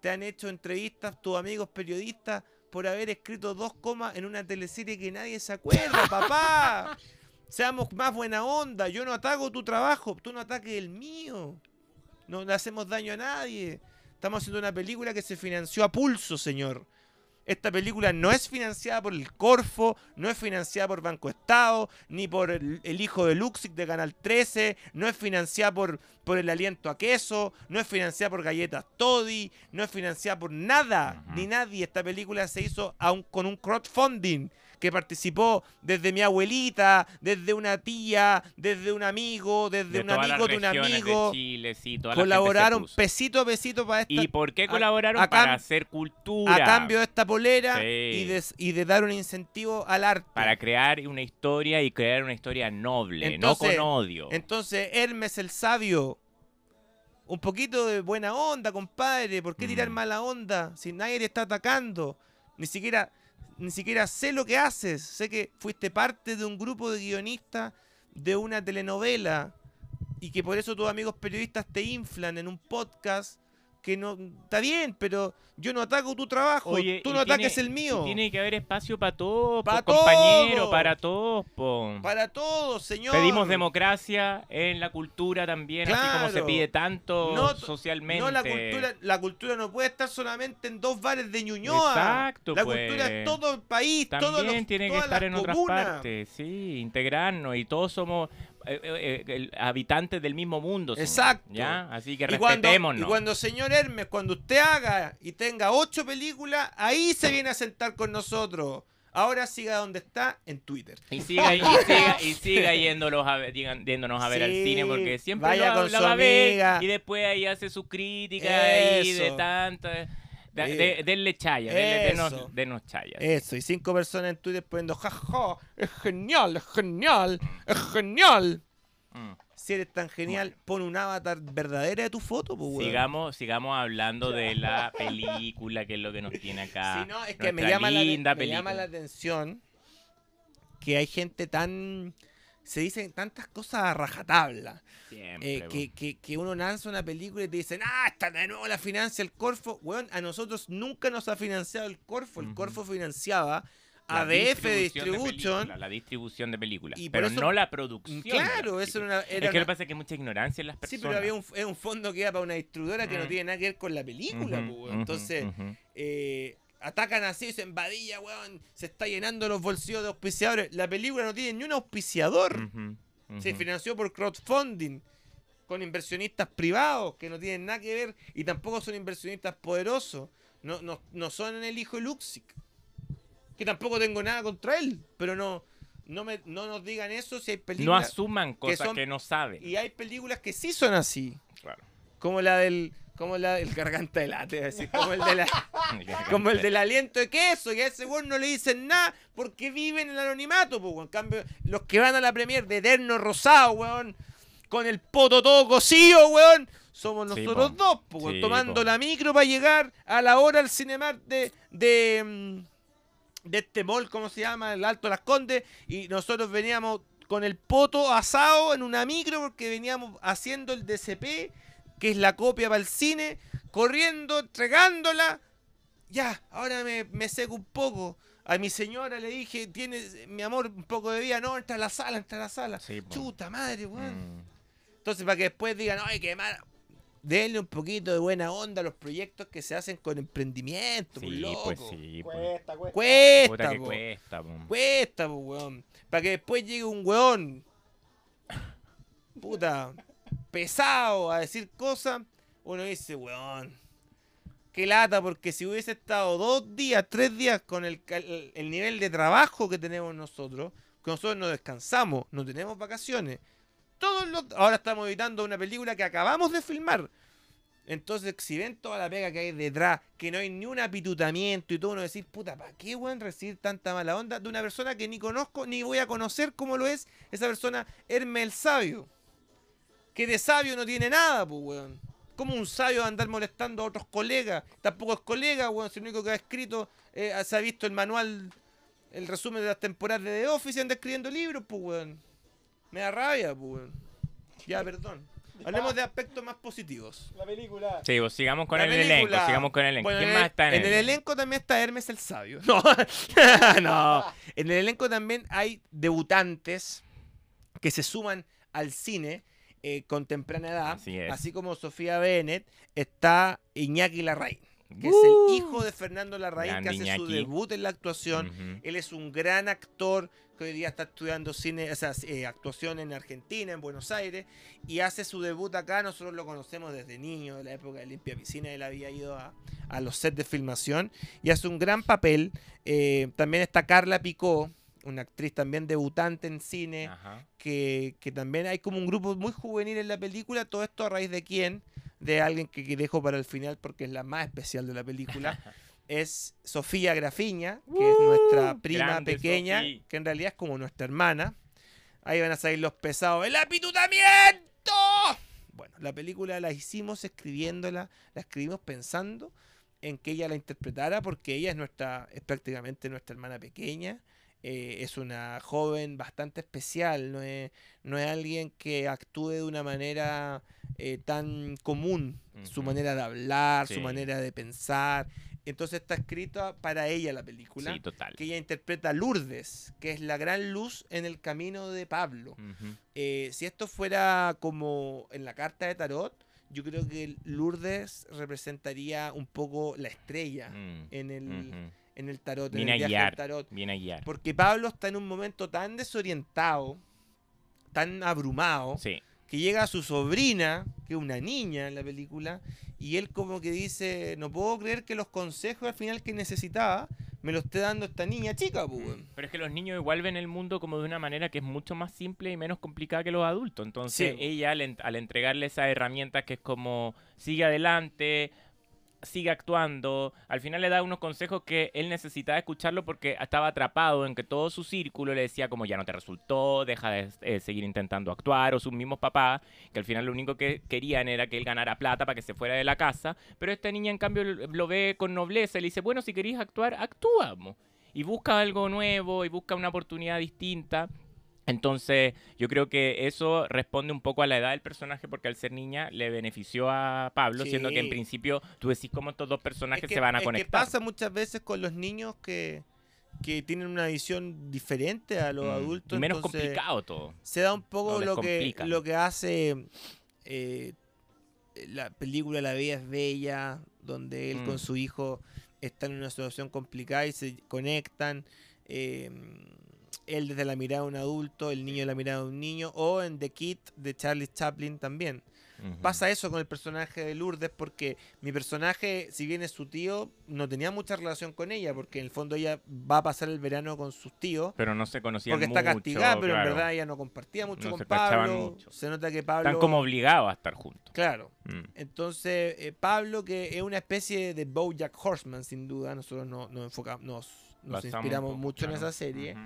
[SPEAKER 2] Te han hecho entrevistas tus amigos periodistas por haber escrito dos comas en una teleserie que nadie se acuerda, (laughs) papá. Seamos más buena onda. Yo no ataco tu trabajo, tú no ataques el mío. No le hacemos daño a nadie. Estamos haciendo una película que se financió a pulso, señor. Esta película no es financiada por el Corfo, no es financiada por Banco Estado, ni por el, el hijo de Luxic de Canal 13, no es financiada por, por el aliento a queso, no es financiada por galletas Toddy, no es financiada por nada, ni nadie. Esta película se hizo aún con un crowdfunding que participó desde mi abuelita, desde una tía, desde un amigo, desde
[SPEAKER 3] de
[SPEAKER 2] un amigo de un
[SPEAKER 3] de
[SPEAKER 2] amigo.
[SPEAKER 3] Chile, sí,
[SPEAKER 2] Colaboraron pesito a pesito para esta
[SPEAKER 3] ¿Y por qué colaboraron?
[SPEAKER 2] a
[SPEAKER 3] para hacer cultura.
[SPEAKER 2] a cambio de esta polera
[SPEAKER 3] Sí.
[SPEAKER 2] y, de, y de dar un incentivo al arte.
[SPEAKER 3] Para crear una historia y crear una historia noble,
[SPEAKER 2] Entonces-
[SPEAKER 3] no con odio.
[SPEAKER 2] Entonces, Hermes el sabio, un poquito de buena onda, compadre. ¿Por qué tirar
[SPEAKER 3] Mm.
[SPEAKER 2] mala onda si nadie te está atacando? Ni siquiera, ni siquiera sé lo que haces. Sé que fuiste parte de un grupo de guionistas de una telenovela y que por eso tus amigos periodistas te inflan en un podcast que no está bien, pero yo no ataco tu trabajo,
[SPEAKER 3] Oye,
[SPEAKER 2] tú no
[SPEAKER 3] tiene-
[SPEAKER 2] ataques el mío.
[SPEAKER 3] Tiene que haber espacio para todos,
[SPEAKER 2] Pa'
[SPEAKER 3] po, compañero,
[SPEAKER 2] todos.
[SPEAKER 3] para todos, po.
[SPEAKER 2] Para todos, señor.
[SPEAKER 3] Pedimos democracia en la cultura también, así como se pide tanto
[SPEAKER 2] No,
[SPEAKER 3] socialmente.
[SPEAKER 2] No, la cultura, la cultura no puede estar solamente en dos bares de Ñuñoa.
[SPEAKER 3] Exacto,
[SPEAKER 2] la
[SPEAKER 3] pues.
[SPEAKER 2] cultura es todo el país, todos
[SPEAKER 3] También
[SPEAKER 2] los,
[SPEAKER 3] tiene que estar en otras partes, sí, integrarnos y todos somos eh, eh, eh, el- habitantes del mismo mundo.
[SPEAKER 2] Exacto.
[SPEAKER 3] ¿ya? Así que
[SPEAKER 2] Y cuando,
[SPEAKER 3] respetémonos.
[SPEAKER 2] y cuando, señor Hermes, cuando usted haga y tenga ocho películas, ahí se viene a sentar con nosotros. Ahora siga donde está, en Twitter.
[SPEAKER 3] Y siga, y siga, y (laughs) siga yéndolos a yéndonos a ver al cine porque siempre
[SPEAKER 2] vaya
[SPEAKER 3] lo,
[SPEAKER 2] con
[SPEAKER 3] la
[SPEAKER 2] su
[SPEAKER 3] va a ver
[SPEAKER 2] amiga.
[SPEAKER 3] y después ahí hace su crítica ahí de
[SPEAKER 2] Eso.
[SPEAKER 3] De, de- denle chaya, denle, denos, chaya.
[SPEAKER 2] Eso, y cinco personas en Twitter poniendo, jaja, es genial, es genial, es genial.
[SPEAKER 3] Mm.
[SPEAKER 2] Si eres tan genial, pon un avatar verdadera de tu foto, pues, weón.
[SPEAKER 3] Sigamos, sigamos hablando de la (laughs) película, que es lo que nos tiene acá.
[SPEAKER 2] Sí, no, es que me llama, la, me llama la atención que hay gente tan... Se dicen tantas cosas a rajatabla.
[SPEAKER 3] Siempre,
[SPEAKER 2] eh, que, que, que uno lanza una película y te dicen, ah, esta de nuevo la financia el Corfo. Weón, a nosotros nunca nos ha financiado el Corfo. El. Corfo financiaba
[SPEAKER 3] La
[SPEAKER 2] a DF
[SPEAKER 3] distribución de
[SPEAKER 2] Distribution.
[SPEAKER 3] la distribución de películas.
[SPEAKER 2] Y
[SPEAKER 3] pero
[SPEAKER 2] eso-
[SPEAKER 3] no la producción.
[SPEAKER 2] Claro, eso era una... era
[SPEAKER 3] es que lo que pasa es que hay mucha ignorancia en las
[SPEAKER 2] Sí,
[SPEAKER 3] personas.
[SPEAKER 2] pero había un, es un fondo que era para una distribuidora que no
[SPEAKER 3] Mm.
[SPEAKER 2] tiene nada que ver con la película, pues,
[SPEAKER 3] ujú,
[SPEAKER 2] Entonces, eh, atacan así, dicen, Vadilla, weón, se está llenando los bolsillos de auspiciadores. La película no tiene ni un auspiciador. Se financió por crowdfunding, con inversionistas privados que no tienen nada que ver y tampoco son inversionistas poderosos. No, no, no son el hijo de Luxic. Que tampoco tengo nada contra él, pero no, no, me, no nos digan eso si hay
[SPEAKER 3] No
[SPEAKER 2] películas.
[SPEAKER 3] asuman cosas que,
[SPEAKER 2] son-
[SPEAKER 3] no saben.
[SPEAKER 2] y hay películas que sí son así.
[SPEAKER 3] Claro.
[SPEAKER 2] Como la del. Como la, el garganta de late, como el, de la- (laughs) como el del aliento de queso, y a ese weón no le dicen nada porque viven en el anonimato, pues. En cambio, los que van a la premier de eterno rosado, weón, con el poto todo cocido, weón, somos nosotros dos, pues,
[SPEAKER 3] Sí,
[SPEAKER 2] tomando
[SPEAKER 3] po.
[SPEAKER 2] la micro para llegar a la hora al Cinemark de, de, mm, de este mall, ¿cómo se llama? El Alto Las Condes, y nosotros veníamos con el poto asado en una micro porque veníamos haciendo el DCP, que es la copia para el cine, corriendo, entregándola. Ya, ahora me, me seco un poco. A mi señora le dije, tienes, mi amor, un poco de vida. No, entra a la sala, entra a la sala.
[SPEAKER 3] Sí, po.
[SPEAKER 2] Chuta madre, weón.
[SPEAKER 3] Mm.
[SPEAKER 2] Entonces, para que después digan, ay, qué mal. Denle un poquito de buena onda a los proyectos que se hacen con emprendimiento, pues,
[SPEAKER 3] Sí,
[SPEAKER 2] loco.
[SPEAKER 3] pues sí. pues.
[SPEAKER 4] Cuesta, cuesta.
[SPEAKER 2] Cuesta,
[SPEAKER 3] Puta que
[SPEAKER 2] po.
[SPEAKER 3] cuesta, po.
[SPEAKER 2] Cuesta, pues, weón. Para que después llegue un weón. Puta. Pesado a decir cosas. Uno dice, weón. Qué lata, porque si hubiese estado dos días, tres días con el, el nivel de trabajo que tenemos nosotros, que nosotros no descansamos, no tenemos vacaciones. Todos los, ahora estamos editando una película que acabamos de filmar. Entonces, si ven toda la pega que hay detrás, que no hay ni un apitutamiento y todo, uno decir, puta, ¿para qué, weón, recibir tanta mala onda de una persona que ni conozco ni voy a conocer cómo lo es esa persona, Hermes el Sabio? Que de sabio no tiene nada, pues, weón. Como un sabio va a andar molestando a otros colegas? Tampoco es colega, weón, si lo único que ha escrito, eh, se ha visto el manual, el resumen de las temporadas de The Office y anda escribiendo libros, pues, weón. Me da rabia, pues, weón. Ya, perdón. Hablemos de aspectos más positivos.
[SPEAKER 4] La película.
[SPEAKER 3] Sí, pues sigamos con
[SPEAKER 2] La
[SPEAKER 3] el
[SPEAKER 2] película.
[SPEAKER 3] elenco, sigamos con el elenco.
[SPEAKER 2] Bueno,
[SPEAKER 3] ¿Quién
[SPEAKER 2] en el-
[SPEAKER 3] más está en,
[SPEAKER 2] en el elenco también está Hermes el Sabio. (laughs) No, (laughs) no. En el elenco también hay debutantes que se suman al cine eh, con temprana edad.
[SPEAKER 3] Así es.
[SPEAKER 2] como Sofía Bennett, está Iñaki Larraín, que es
[SPEAKER 3] Uh.
[SPEAKER 2] el hijo de Fernando Larraín, que hace su debut en la actuación. Él es un gran actor que hoy día está estudiando cine, o sea, eh, actuación en Argentina, en Buenos Aires, y hace su debut acá. Nosotros lo conocemos desde niño, de la época de Limpia Piscina. Él había ido a, a los sets de filmación y hace un gran papel. Eh, también está Carla Picó, una actriz también debutante en cine, que, que también hay como un grupo muy juvenil en la película. Todo esto a raíz de quién? De alguien que, que dejo para el final porque es la más especial de la película. (laughs) es Sofía Grafiña, que es nuestra prima
[SPEAKER 3] grande
[SPEAKER 2] pequeña, que en realidad es como nuestra hermana. Ahí van a salir los pesados. ¡El apitutamiento! Bueno, la película la hicimos escribiéndola, la escribimos pensando en que ella la interpretara, porque ella es nuestra, es prácticamente nuestra hermana pequeña. Eh, es una joven bastante especial, no es, no es alguien que actúe de una manera eh, tan común, su manera de hablar, su manera de pensar. Entonces está escrita para ella la película,
[SPEAKER 3] Sí, total.
[SPEAKER 2] que ella interpreta a Lourdes, que es la gran luz en el camino de Pablo. Eh, si esto fuera como en la carta de Tarot, yo creo que Lourdes representaría un poco la estrella
[SPEAKER 3] Mm.
[SPEAKER 2] en el. En el tarot, en
[SPEAKER 3] Viene
[SPEAKER 2] el
[SPEAKER 3] a guiar.
[SPEAKER 2] tarot.
[SPEAKER 3] Viene a guiar.
[SPEAKER 2] Porque Pablo está en un momento tan desorientado, tan abrumado,
[SPEAKER 3] Sí.
[SPEAKER 2] que llega a su sobrina, que es una niña en la película, y él como que dice, no puedo creer que los consejos al final que necesitaba me lo esté dando esta niña chica, pues. weón".
[SPEAKER 3] Pero es que los niños igual ven el mundo como de una manera que es mucho más simple y menos complicada que los adultos. Entonces
[SPEAKER 2] Sí.
[SPEAKER 3] ella al, en- al entregarle esas herramientas que es como sigue adelante, sigue actuando, al final le da unos consejos que él necesitaba escucharlo porque estaba atrapado en que todo su círculo le decía como ya no te resultó, deja de eh, seguir intentando actuar, o sus mismos papás, que al final lo único que querían era que él ganara plata para que se fuera de la casa, pero esta niña en cambio lo ve con nobleza y le dice, bueno, si queréis actuar, actuamos. Y busca algo nuevo y busca una oportunidad distinta. Entonces, yo creo que eso responde un poco a la edad del personaje, porque al ser niña le benefició a Pablo, siendo que en principio tú decís cómo estos dos personajes
[SPEAKER 2] Es que-
[SPEAKER 3] se van a
[SPEAKER 2] es
[SPEAKER 3] conectar.
[SPEAKER 2] que pasa muchas veces con los niños que, que tienen una visión diferente a los
[SPEAKER 3] Mm,
[SPEAKER 2] adultos.
[SPEAKER 3] y menos complicado todo.
[SPEAKER 2] Se da un poco lo que, lo que hace eh, la película La Vida es Bella, donde él
[SPEAKER 3] Mm.
[SPEAKER 2] con su hijo está en una situación complicada y se conectan. eh, él desde la mirada de un adulto, el niño de la mirada de un niño, o en The Kid de Charlie Chaplin también. Pasa eso con el personaje de Lourdes porque mi personaje, si bien es su tío, no tenía mucha relación con ella porque en el fondo ella va a pasar el verano con sus tíos.
[SPEAKER 3] Pero no se conocían
[SPEAKER 2] Porque está castigada, pero en verdad ella no compartía mucho
[SPEAKER 3] No
[SPEAKER 2] con
[SPEAKER 3] se
[SPEAKER 2] Pablo.
[SPEAKER 3] mucho.
[SPEAKER 2] Se nota que Pablo...
[SPEAKER 3] Están como obligados a estar juntos.
[SPEAKER 2] Claro.
[SPEAKER 3] Mm.
[SPEAKER 2] Entonces, eh, Pablo, que es una especie de Bojack Horseman, sin duda, nosotros no- nos, enfocamos, nos, nos inspiramos mucho en esa serie.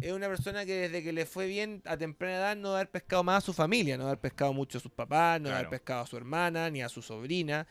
[SPEAKER 2] Es una persona que desde que le fue bien a temprana edad no haber pescado más a su familia, no haber pescado mucho a sus papás, no haber
[SPEAKER 3] Claro.
[SPEAKER 2] pescado a su hermana ni a su sobrina.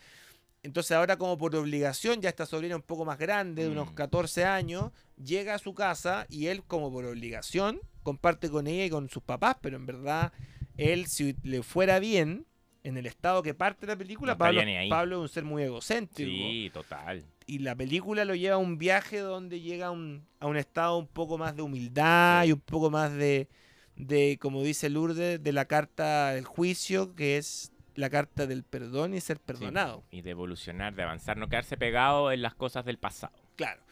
[SPEAKER 2] Entonces ahora como por obligación, ya esta sobrina un poco más grande, de unos
[SPEAKER 3] Mm.
[SPEAKER 2] 14 años, llega a su casa y él como por obligación comparte con ella y con sus papás, pero en verdad él si le fuera bien, en el estado que parte la película,
[SPEAKER 3] No
[SPEAKER 2] Pablo. Pablo es un ser muy egocéntrico
[SPEAKER 3] Sí, total.
[SPEAKER 2] y la película lo lleva a un viaje donde llega a un, a un estado un poco más de humildad
[SPEAKER 3] Sí.
[SPEAKER 2] y un poco más de, de, como dice Lourdes, de la carta del juicio, que es la carta del perdón y ser perdonado.
[SPEAKER 3] Y de evolucionar, de avanzar, no quedarse pegado en las cosas del pasado.
[SPEAKER 2] Claro.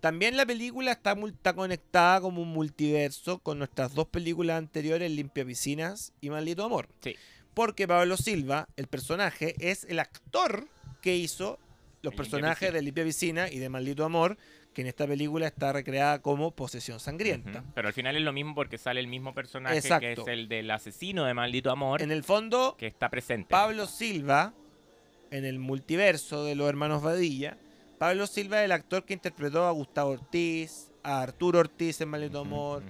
[SPEAKER 2] También la película está, está conectada como un multiverso con nuestras dos películas anteriores, Limpia Piscinas y Maldito Amor.
[SPEAKER 3] Sí.
[SPEAKER 2] Porque Pablo Silva, el personaje, es el actor que hizo los personajes de Limpia Piscina y de Maldito Amor, que en esta película está recreada como Posesión Sangrienta.
[SPEAKER 3] Pero al final es lo mismo porque sale el mismo personaje que es el del asesino de Maldito Amor,
[SPEAKER 2] En el fondo,
[SPEAKER 3] que está presente.
[SPEAKER 2] Pablo Silva, en el multiverso de los hermanos Vadilla, Pablo Silva es el actor que interpretó a Gustavo Ortiz, a Arturo Ortiz en Maldito Amor,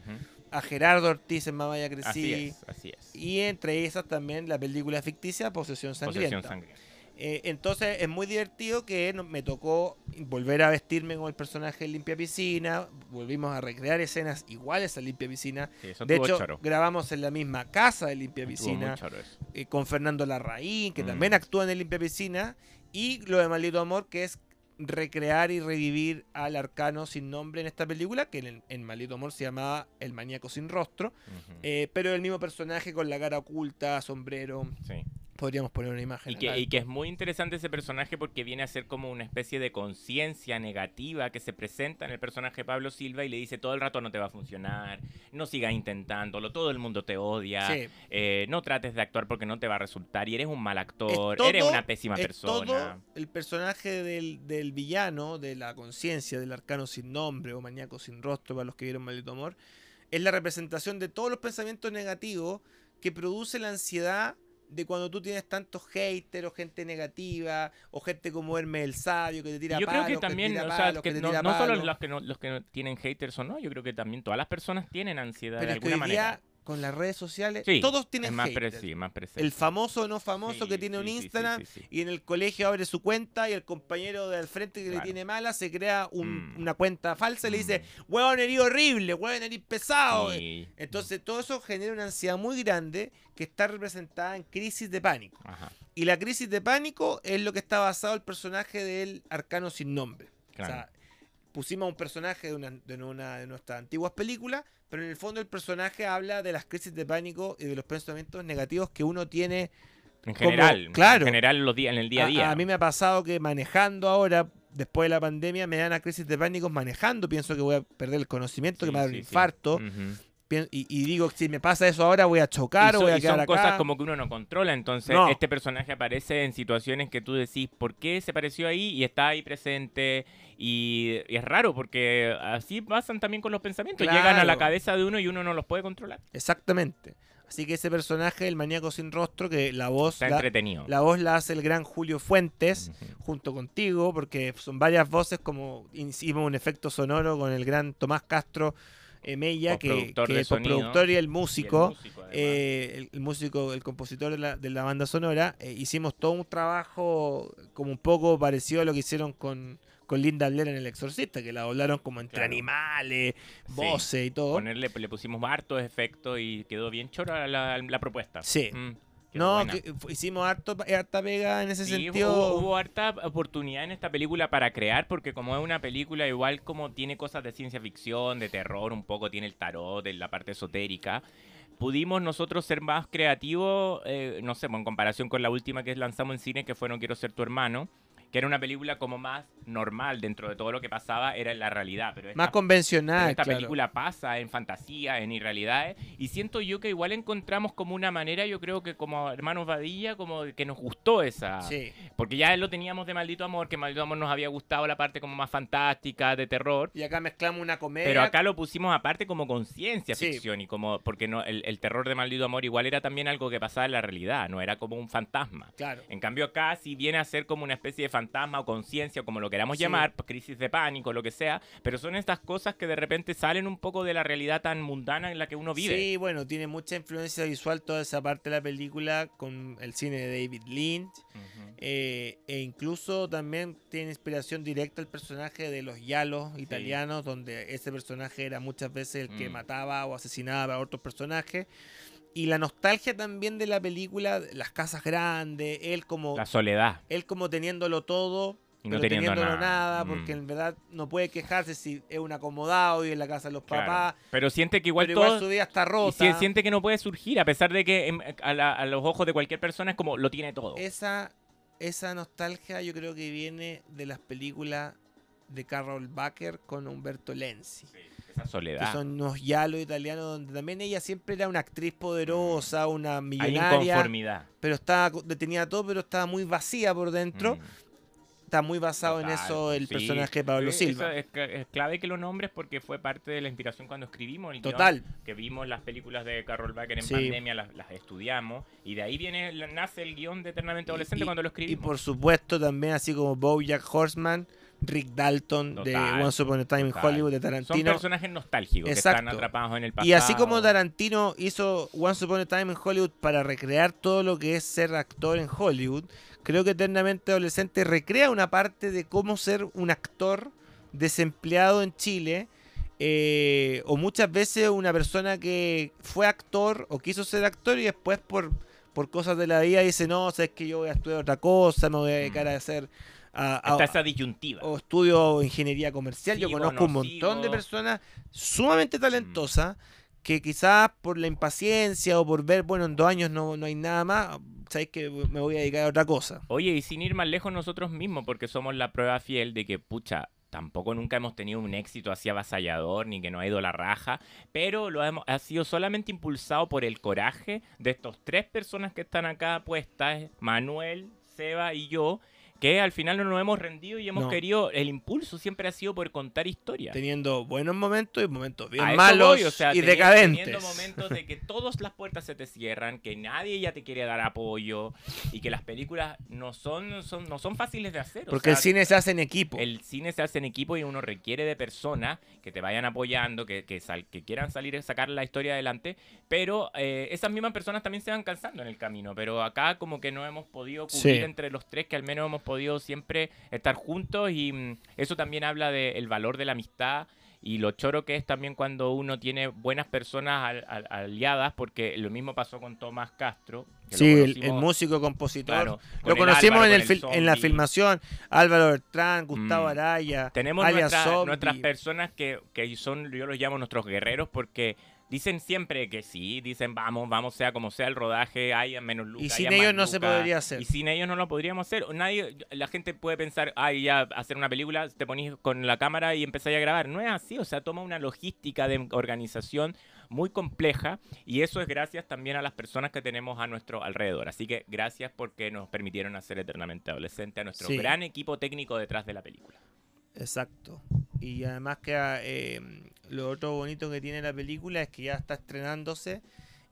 [SPEAKER 2] a Gerardo Ortiz en Mamá Ya Crecí.
[SPEAKER 3] Así es, así es.
[SPEAKER 2] Y entre esas también la película ficticia Posesión Sangrienta.
[SPEAKER 3] Posesión sangrienta.
[SPEAKER 2] Eh, entonces es muy divertido que me tocó volver a vestirme con el personaje de Limpia Piscina. Volvimos a recrear escenas iguales a Limpia Piscina.
[SPEAKER 3] Sí,
[SPEAKER 2] De hecho, grabamos en la misma casa de Limpia Piscina eh, con Fernando Larraín, que
[SPEAKER 3] Mm.
[SPEAKER 2] también actúa en el Limpia Piscina. Y lo de Maldito Amor, que es recrear y revivir al arcano sin nombre en esta película, que en, en Maldito Amor se llamaba El Maníaco Sin Rostro. Eh, pero el mismo personaje con la cara oculta, sombrero.
[SPEAKER 3] Sí.
[SPEAKER 2] Podríamos poner una imagen.
[SPEAKER 3] Y que,
[SPEAKER 2] acá.
[SPEAKER 3] y que es muy interesante ese personaje porque viene a ser como una especie de conciencia negativa que se presenta en el personaje de Pablo Silva y le dice todo el rato no te va a funcionar, no sigas intentándolo, todo el mundo te odia,
[SPEAKER 2] Sí.
[SPEAKER 3] eh, no trates de actuar porque no te va a resultar y eres un mal actor,
[SPEAKER 2] todo-
[SPEAKER 3] eres una pésima
[SPEAKER 2] es
[SPEAKER 3] persona.
[SPEAKER 2] todo el personaje del, del villano, de la conciencia, del arcano sin nombre o maníaco sin rostro, para los que vieron Maldito Amor, es la representación de todos los pensamientos negativos que produce la ansiedad de cuando tú tienes tantos haters o gente negativa o gente como Hermes el Sabio que te tira
[SPEAKER 3] yo creo que también, o sea,
[SPEAKER 2] palos,
[SPEAKER 3] que no, no solo los que no, los que no tienen haters o no, yo creo que también todas las personas tienen ansiedad
[SPEAKER 2] Pero
[SPEAKER 3] de alguna manera.
[SPEAKER 2] Con las redes sociales,
[SPEAKER 3] Sí,
[SPEAKER 2] todos tienen
[SPEAKER 3] más, pre-
[SPEAKER 2] haters.
[SPEAKER 3] sí, más presente.
[SPEAKER 2] El famoso o no famoso
[SPEAKER 3] Sí,
[SPEAKER 2] que tiene un Instagram y en el colegio abre su cuenta y el compañero de al frente que le tiene mala se crea un-
[SPEAKER 3] Mm.
[SPEAKER 2] una cuenta falsa y le dice,
[SPEAKER 3] Mm.
[SPEAKER 2] huevón herido horrible, huevón herido pesado. Entonces todo eso genera una ansiedad muy grande que está representada en crisis de pánico.
[SPEAKER 3] Ajá,
[SPEAKER 2] Y la crisis de pánico es lo que está basado el personaje del arcano sin nombre.
[SPEAKER 3] claro.
[SPEAKER 2] O sea, pusimos a un personaje de una, de una de nuestras antiguas películas, pero en el fondo el personaje habla de las crisis de pánico y de los pensamientos negativos que uno tiene
[SPEAKER 3] en
[SPEAKER 2] como-
[SPEAKER 3] general,
[SPEAKER 2] claro.
[SPEAKER 3] en general los días, en el día a día.
[SPEAKER 2] a, mí me ha pasado que manejando ahora, después de la pandemia, me dan a crisis de pánico manejando. Pienso que voy a perder el conocimiento, que me va a dar un
[SPEAKER 3] sí, sí.
[SPEAKER 2] infarto. Y, y digo, si me pasa eso ahora, voy a chocar
[SPEAKER 3] y
[SPEAKER 2] o
[SPEAKER 3] son,
[SPEAKER 2] voy a
[SPEAKER 3] y
[SPEAKER 2] quedar
[SPEAKER 3] son
[SPEAKER 2] acá.
[SPEAKER 3] cosas como que uno no controla, entonces
[SPEAKER 2] No.
[SPEAKER 3] este personaje aparece en situaciones que tú decís, ¿por qué se pareció ahí? Y está ahí presente, y, y es raro porque así pasan también con los pensamientos, llegan a la cabeza de uno y uno no los puede controlar.
[SPEAKER 2] Exactamente. Así que ese personaje, el maníaco sin rostro, que la voz,
[SPEAKER 3] Está
[SPEAKER 2] la,
[SPEAKER 3] entretenido.
[SPEAKER 2] la voz la hace el gran Julio Fuentes, junto contigo, porque son varias voces, como hicimos un efecto sonoro con el gran Tomás Castro eh, Mella, que, que es productor y el músico.
[SPEAKER 3] Y el músico,
[SPEAKER 2] eh, el, el músico, el compositor de la, de la banda sonora, eh, hicimos todo un trabajo como un poco parecido a lo que hicieron con, con Linda Blair en El Exorcista, que la doblaron como entre
[SPEAKER 3] Claro.
[SPEAKER 2] animales,
[SPEAKER 3] Sí.
[SPEAKER 2] voces y todo.
[SPEAKER 3] Ponerle, le pusimos hartos efectos y quedó bien chora la, la propuesta.
[SPEAKER 2] Sí.
[SPEAKER 3] Mm,
[SPEAKER 2] No, que hicimos harto, harta pega en ese
[SPEAKER 3] Sí,
[SPEAKER 2] sentido.
[SPEAKER 3] hubo, hubo harta oportunidad en esta película para crear, porque como es una película igual como tiene cosas de ciencia ficción, de terror, un poco tiene el tarot, de la parte esotérica, pudimos nosotros ser más creativos, eh, no sé, en comparación con la última que lanzamos en cine, que fue No quiero ser tu hermano, que era una película como más normal dentro de todo lo que pasaba era la realidad. Pero
[SPEAKER 2] Más
[SPEAKER 3] esta,
[SPEAKER 2] convencional,
[SPEAKER 3] pero esta
[SPEAKER 2] claro.
[SPEAKER 3] película pasa en fantasía, en irrealidades, y siento yo que igual encontramos como una manera, yo creo que como hermanos Vadilla, como que nos gustó esa...
[SPEAKER 2] Sí.
[SPEAKER 3] Porque ya lo teníamos de Maldito Amor, que Maldito Amor nos había gustado la parte como más fantástica, de terror.
[SPEAKER 2] Y acá mezclamos una comedia.
[SPEAKER 3] Pero acá lo pusimos aparte como con ciencia
[SPEAKER 2] Sí.
[SPEAKER 3] ficción y como porque no el, el terror de Maldito Amor igual era también algo que pasaba en la realidad, no era como un fantasma.
[SPEAKER 2] Claro.
[SPEAKER 3] En cambio acá sí viene a ser como una especie de fantasma o conciencia, o como lo queramos
[SPEAKER 2] Sí.
[SPEAKER 3] llamar, pues, crisis de pánico, lo que sea, pero son estas cosas que de repente salen un poco de la realidad tan mundana en la que uno vive.
[SPEAKER 2] Sí, bueno, tiene mucha influencia visual toda esa parte de la película con el cine de David Lynch. Eh, e incluso también tiene inspiración directa el personaje de los Yalos italianos, donde ese personaje era muchas veces el que
[SPEAKER 3] Mm.
[SPEAKER 2] mataba o asesinaba a otros personajes. Y la nostalgia también de la película, las casas grandes, él como,
[SPEAKER 3] La soledad.
[SPEAKER 2] él como teniéndolo todo,
[SPEAKER 3] Y no
[SPEAKER 2] pero
[SPEAKER 3] teniendo
[SPEAKER 2] teniéndolo
[SPEAKER 3] nada.
[SPEAKER 2] nada,
[SPEAKER 3] Mm.
[SPEAKER 2] porque en verdad no puede quejarse si es un acomodado y en la casa de los
[SPEAKER 3] Claro.
[SPEAKER 2] papás.
[SPEAKER 3] Pero siente que igual
[SPEAKER 2] pero igual
[SPEAKER 3] todo
[SPEAKER 2] su vida está
[SPEAKER 3] y
[SPEAKER 2] rota.
[SPEAKER 3] si- siente que no puede surgir a pesar de que a, la- a los ojos de cualquier persona es como lo tiene todo.
[SPEAKER 2] Esa, esa nostalgia yo creo que viene de las películas de Carol Baker con Umberto Lenzi.
[SPEAKER 3] Esa
[SPEAKER 2] Que
[SPEAKER 3] soledad.
[SPEAKER 2] son unos yalos italianos donde también ella siempre era una actriz poderosa, una
[SPEAKER 3] Hay
[SPEAKER 2] millonaria,
[SPEAKER 3] inconformidad.
[SPEAKER 2] pero estaba detenida todo, pero estaba muy vacía por dentro.
[SPEAKER 3] Mm.
[SPEAKER 2] Está muy basado en eso el
[SPEAKER 3] sí.
[SPEAKER 2] personaje de Pablo
[SPEAKER 3] Eh,
[SPEAKER 2] Silva.
[SPEAKER 3] es, cla- es clave que lo nombres porque fue parte de la inspiración cuando escribimos el guion,
[SPEAKER 2] Total.
[SPEAKER 3] que vimos las películas de Carol Baker en
[SPEAKER 2] Sí.
[SPEAKER 3] pandemia, las, las estudiamos y de ahí viene nace el guion de Eternamente Adolescente
[SPEAKER 2] Y-
[SPEAKER 3] cuando lo
[SPEAKER 2] Y
[SPEAKER 3] escribimos.
[SPEAKER 2] por supuesto también así como Bojack Horseman, Rick Dalton de Once Upon a Time in
[SPEAKER 3] total.
[SPEAKER 2] Hollywood de
[SPEAKER 3] Son
[SPEAKER 2] Tarantino.
[SPEAKER 3] personajes nostálgicos que están atrapados en el pasado.
[SPEAKER 2] Y así como Tarantino hizo Once Upon a Time in Hollywood para recrear todo lo que es ser actor en Hollywood, creo que Eternamente Adolescente recrea una parte de cómo ser un actor desempleado en Chile. eh, o muchas veces una persona que fue actor o quiso ser actor y después por, por cosas de la vida dice, no, sabes que yo voy a estudiar otra cosa, me voy a dedicar
[SPEAKER 3] Mm.
[SPEAKER 2] a hacer... a- a-
[SPEAKER 3] está esa disyuntiva.
[SPEAKER 2] o estudio ingeniería comercial. Yo conozco
[SPEAKER 3] no
[SPEAKER 2] un montón de personas sumamente talentosas que quizás por la impaciencia o por ver, bueno, en dos años no, no hay nada más, sabéis que me voy a dedicar a otra cosa.
[SPEAKER 3] Oye, y sin ir más lejos nosotros mismos, porque somos la prueba fiel de que, pucha, tampoco nunca hemos tenido un éxito así avasallador, ni que nos ha ido la raja, pero lo hemos, ha sido solamente impulsado por el coraje de estos tres personas que están acá puestas, Manuel, Seba y yo, que al final no nos hemos rendido y hemos
[SPEAKER 2] No.
[SPEAKER 3] querido, el impulso siempre ha sido por contar historias.
[SPEAKER 2] Teniendo buenos momentos y momentos bien
[SPEAKER 3] A
[SPEAKER 2] malos
[SPEAKER 3] voy, o sea,
[SPEAKER 2] y
[SPEAKER 3] teni-
[SPEAKER 2] decadentes.
[SPEAKER 3] Teniendo momentos de que (laughs) todas las puertas se te cierran, que nadie ya te quiere dar apoyo y que las películas no son, son, no son fáciles de hacer. o
[SPEAKER 2] Porque el
[SPEAKER 3] sea,
[SPEAKER 2] cine se hace en equipo.
[SPEAKER 3] el cine se hace en equipo y uno requiere de personas que te vayan apoyando, que, que, sal- que quieran salir y sacar la historia adelante, pero eh, esas mismas personas también se van cansando en el camino, pero acá como que no hemos podido cubrir
[SPEAKER 2] Sí.
[SPEAKER 3] entre los tres, que al menos hemos podido siempre estar juntos y mm, eso también habla del valor de la amistad. Y lo choro que es también cuando uno tiene buenas personas al- al- aliadas, porque lo mismo pasó con Tomás Castro. que
[SPEAKER 2] Sí, el, el músico compositor.
[SPEAKER 3] claro,
[SPEAKER 2] Lo conocimos
[SPEAKER 3] Álvaro,
[SPEAKER 2] en, el en la filmación. Álvaro Bertrán, Gustavo
[SPEAKER 3] Mm.
[SPEAKER 2] Araya,
[SPEAKER 3] Tenemos nuestra- nuestras personas que, que son, yo los llamo nuestros guerreros, porque dicen siempre que sí, dicen vamos, vamos, sea como sea el rodaje, haya menos luz.
[SPEAKER 2] Y sin ellos no se podría hacer.
[SPEAKER 3] Y sin ellos no lo podríamos hacer. Nadie, la gente puede pensar, ay, ya hacer una película, te ponís con la cámara y empezáis a grabar. No es así, o sea, toma una logística de organización muy compleja y eso es gracias también a las personas que tenemos a nuestro alrededor. Así que gracias porque nos permitieron hacer eternamente adolescente a nuestro
[SPEAKER 2] Sí.
[SPEAKER 3] gran equipo técnico detrás de la película.
[SPEAKER 2] Exacto. Y además que eh, lo otro bonito que tiene la película es que ya está estrenándose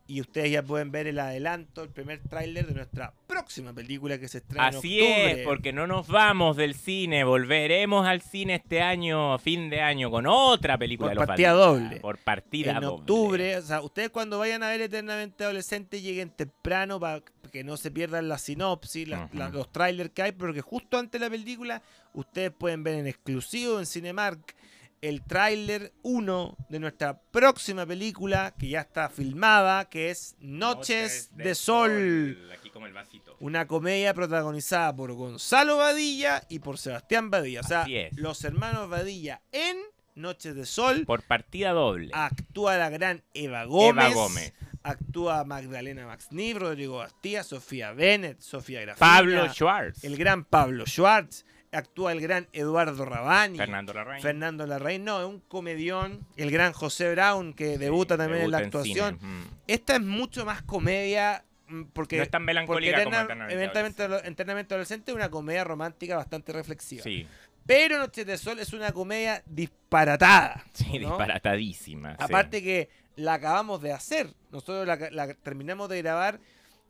[SPEAKER 2] y ustedes ya pueden ver el adelanto, el primer tráiler de nuestra próxima película que se estrena
[SPEAKER 3] Así
[SPEAKER 2] en octubre.
[SPEAKER 3] es, porque no nos vamos del cine, volveremos al cine este año, fin de año, con otra película.
[SPEAKER 2] Por
[SPEAKER 3] de los
[SPEAKER 2] partida
[SPEAKER 3] Valdivia,
[SPEAKER 2] doble.
[SPEAKER 3] Por partida
[SPEAKER 2] en
[SPEAKER 3] doble.
[SPEAKER 2] octubre, o sea, ustedes cuando vayan a ver Eternamente Adolescente lleguen temprano para que no se pierdan la sinopsis, la- la- los trailers que hay, porque justo antes de la película ustedes pueden ver en exclusivo en Cinemark el tráiler 1 de nuestra próxima película que ya está filmada, que es Noches, de, Sol.
[SPEAKER 3] Aquí como el vasito.
[SPEAKER 2] Una comedia protagonizada por Gonzalo Badilla y por Sebastián Badilla. O sea, los hermanos Badilla en Noches de Sol.
[SPEAKER 3] Por partida doble.
[SPEAKER 2] Actúa la gran Eva Gómez.
[SPEAKER 3] Eva Gómez.
[SPEAKER 2] Actúa Magdalena Maxnif, Rodrigo Bastía, Sofía Bennett, Sofía Grafía.
[SPEAKER 3] Pablo Schwartz.
[SPEAKER 2] El gran Pablo Schwartz. Actúa el gran Eduardo Rabani.
[SPEAKER 3] Fernando Larraín.
[SPEAKER 2] Fernando Larraín, no, es un comedión. El gran José Brown, que debuta también en la actuación.
[SPEAKER 3] mm.
[SPEAKER 2] Esta es mucho más comedia. mm, Porque,
[SPEAKER 3] No es tan melancólica como
[SPEAKER 2] Eterna-
[SPEAKER 3] Eternamente
[SPEAKER 2] Eternamente Ado- Eternamente Adolescente es una comedia romántica bastante reflexiva.
[SPEAKER 3] Sí,
[SPEAKER 2] Pero Noches de Sol es una comedia disparatada.
[SPEAKER 3] sí,
[SPEAKER 2] ¿no?
[SPEAKER 3] disparatadísima. sí.
[SPEAKER 2] Aparte que la acabamos de hacer. Nosotros la, la terminamos de grabar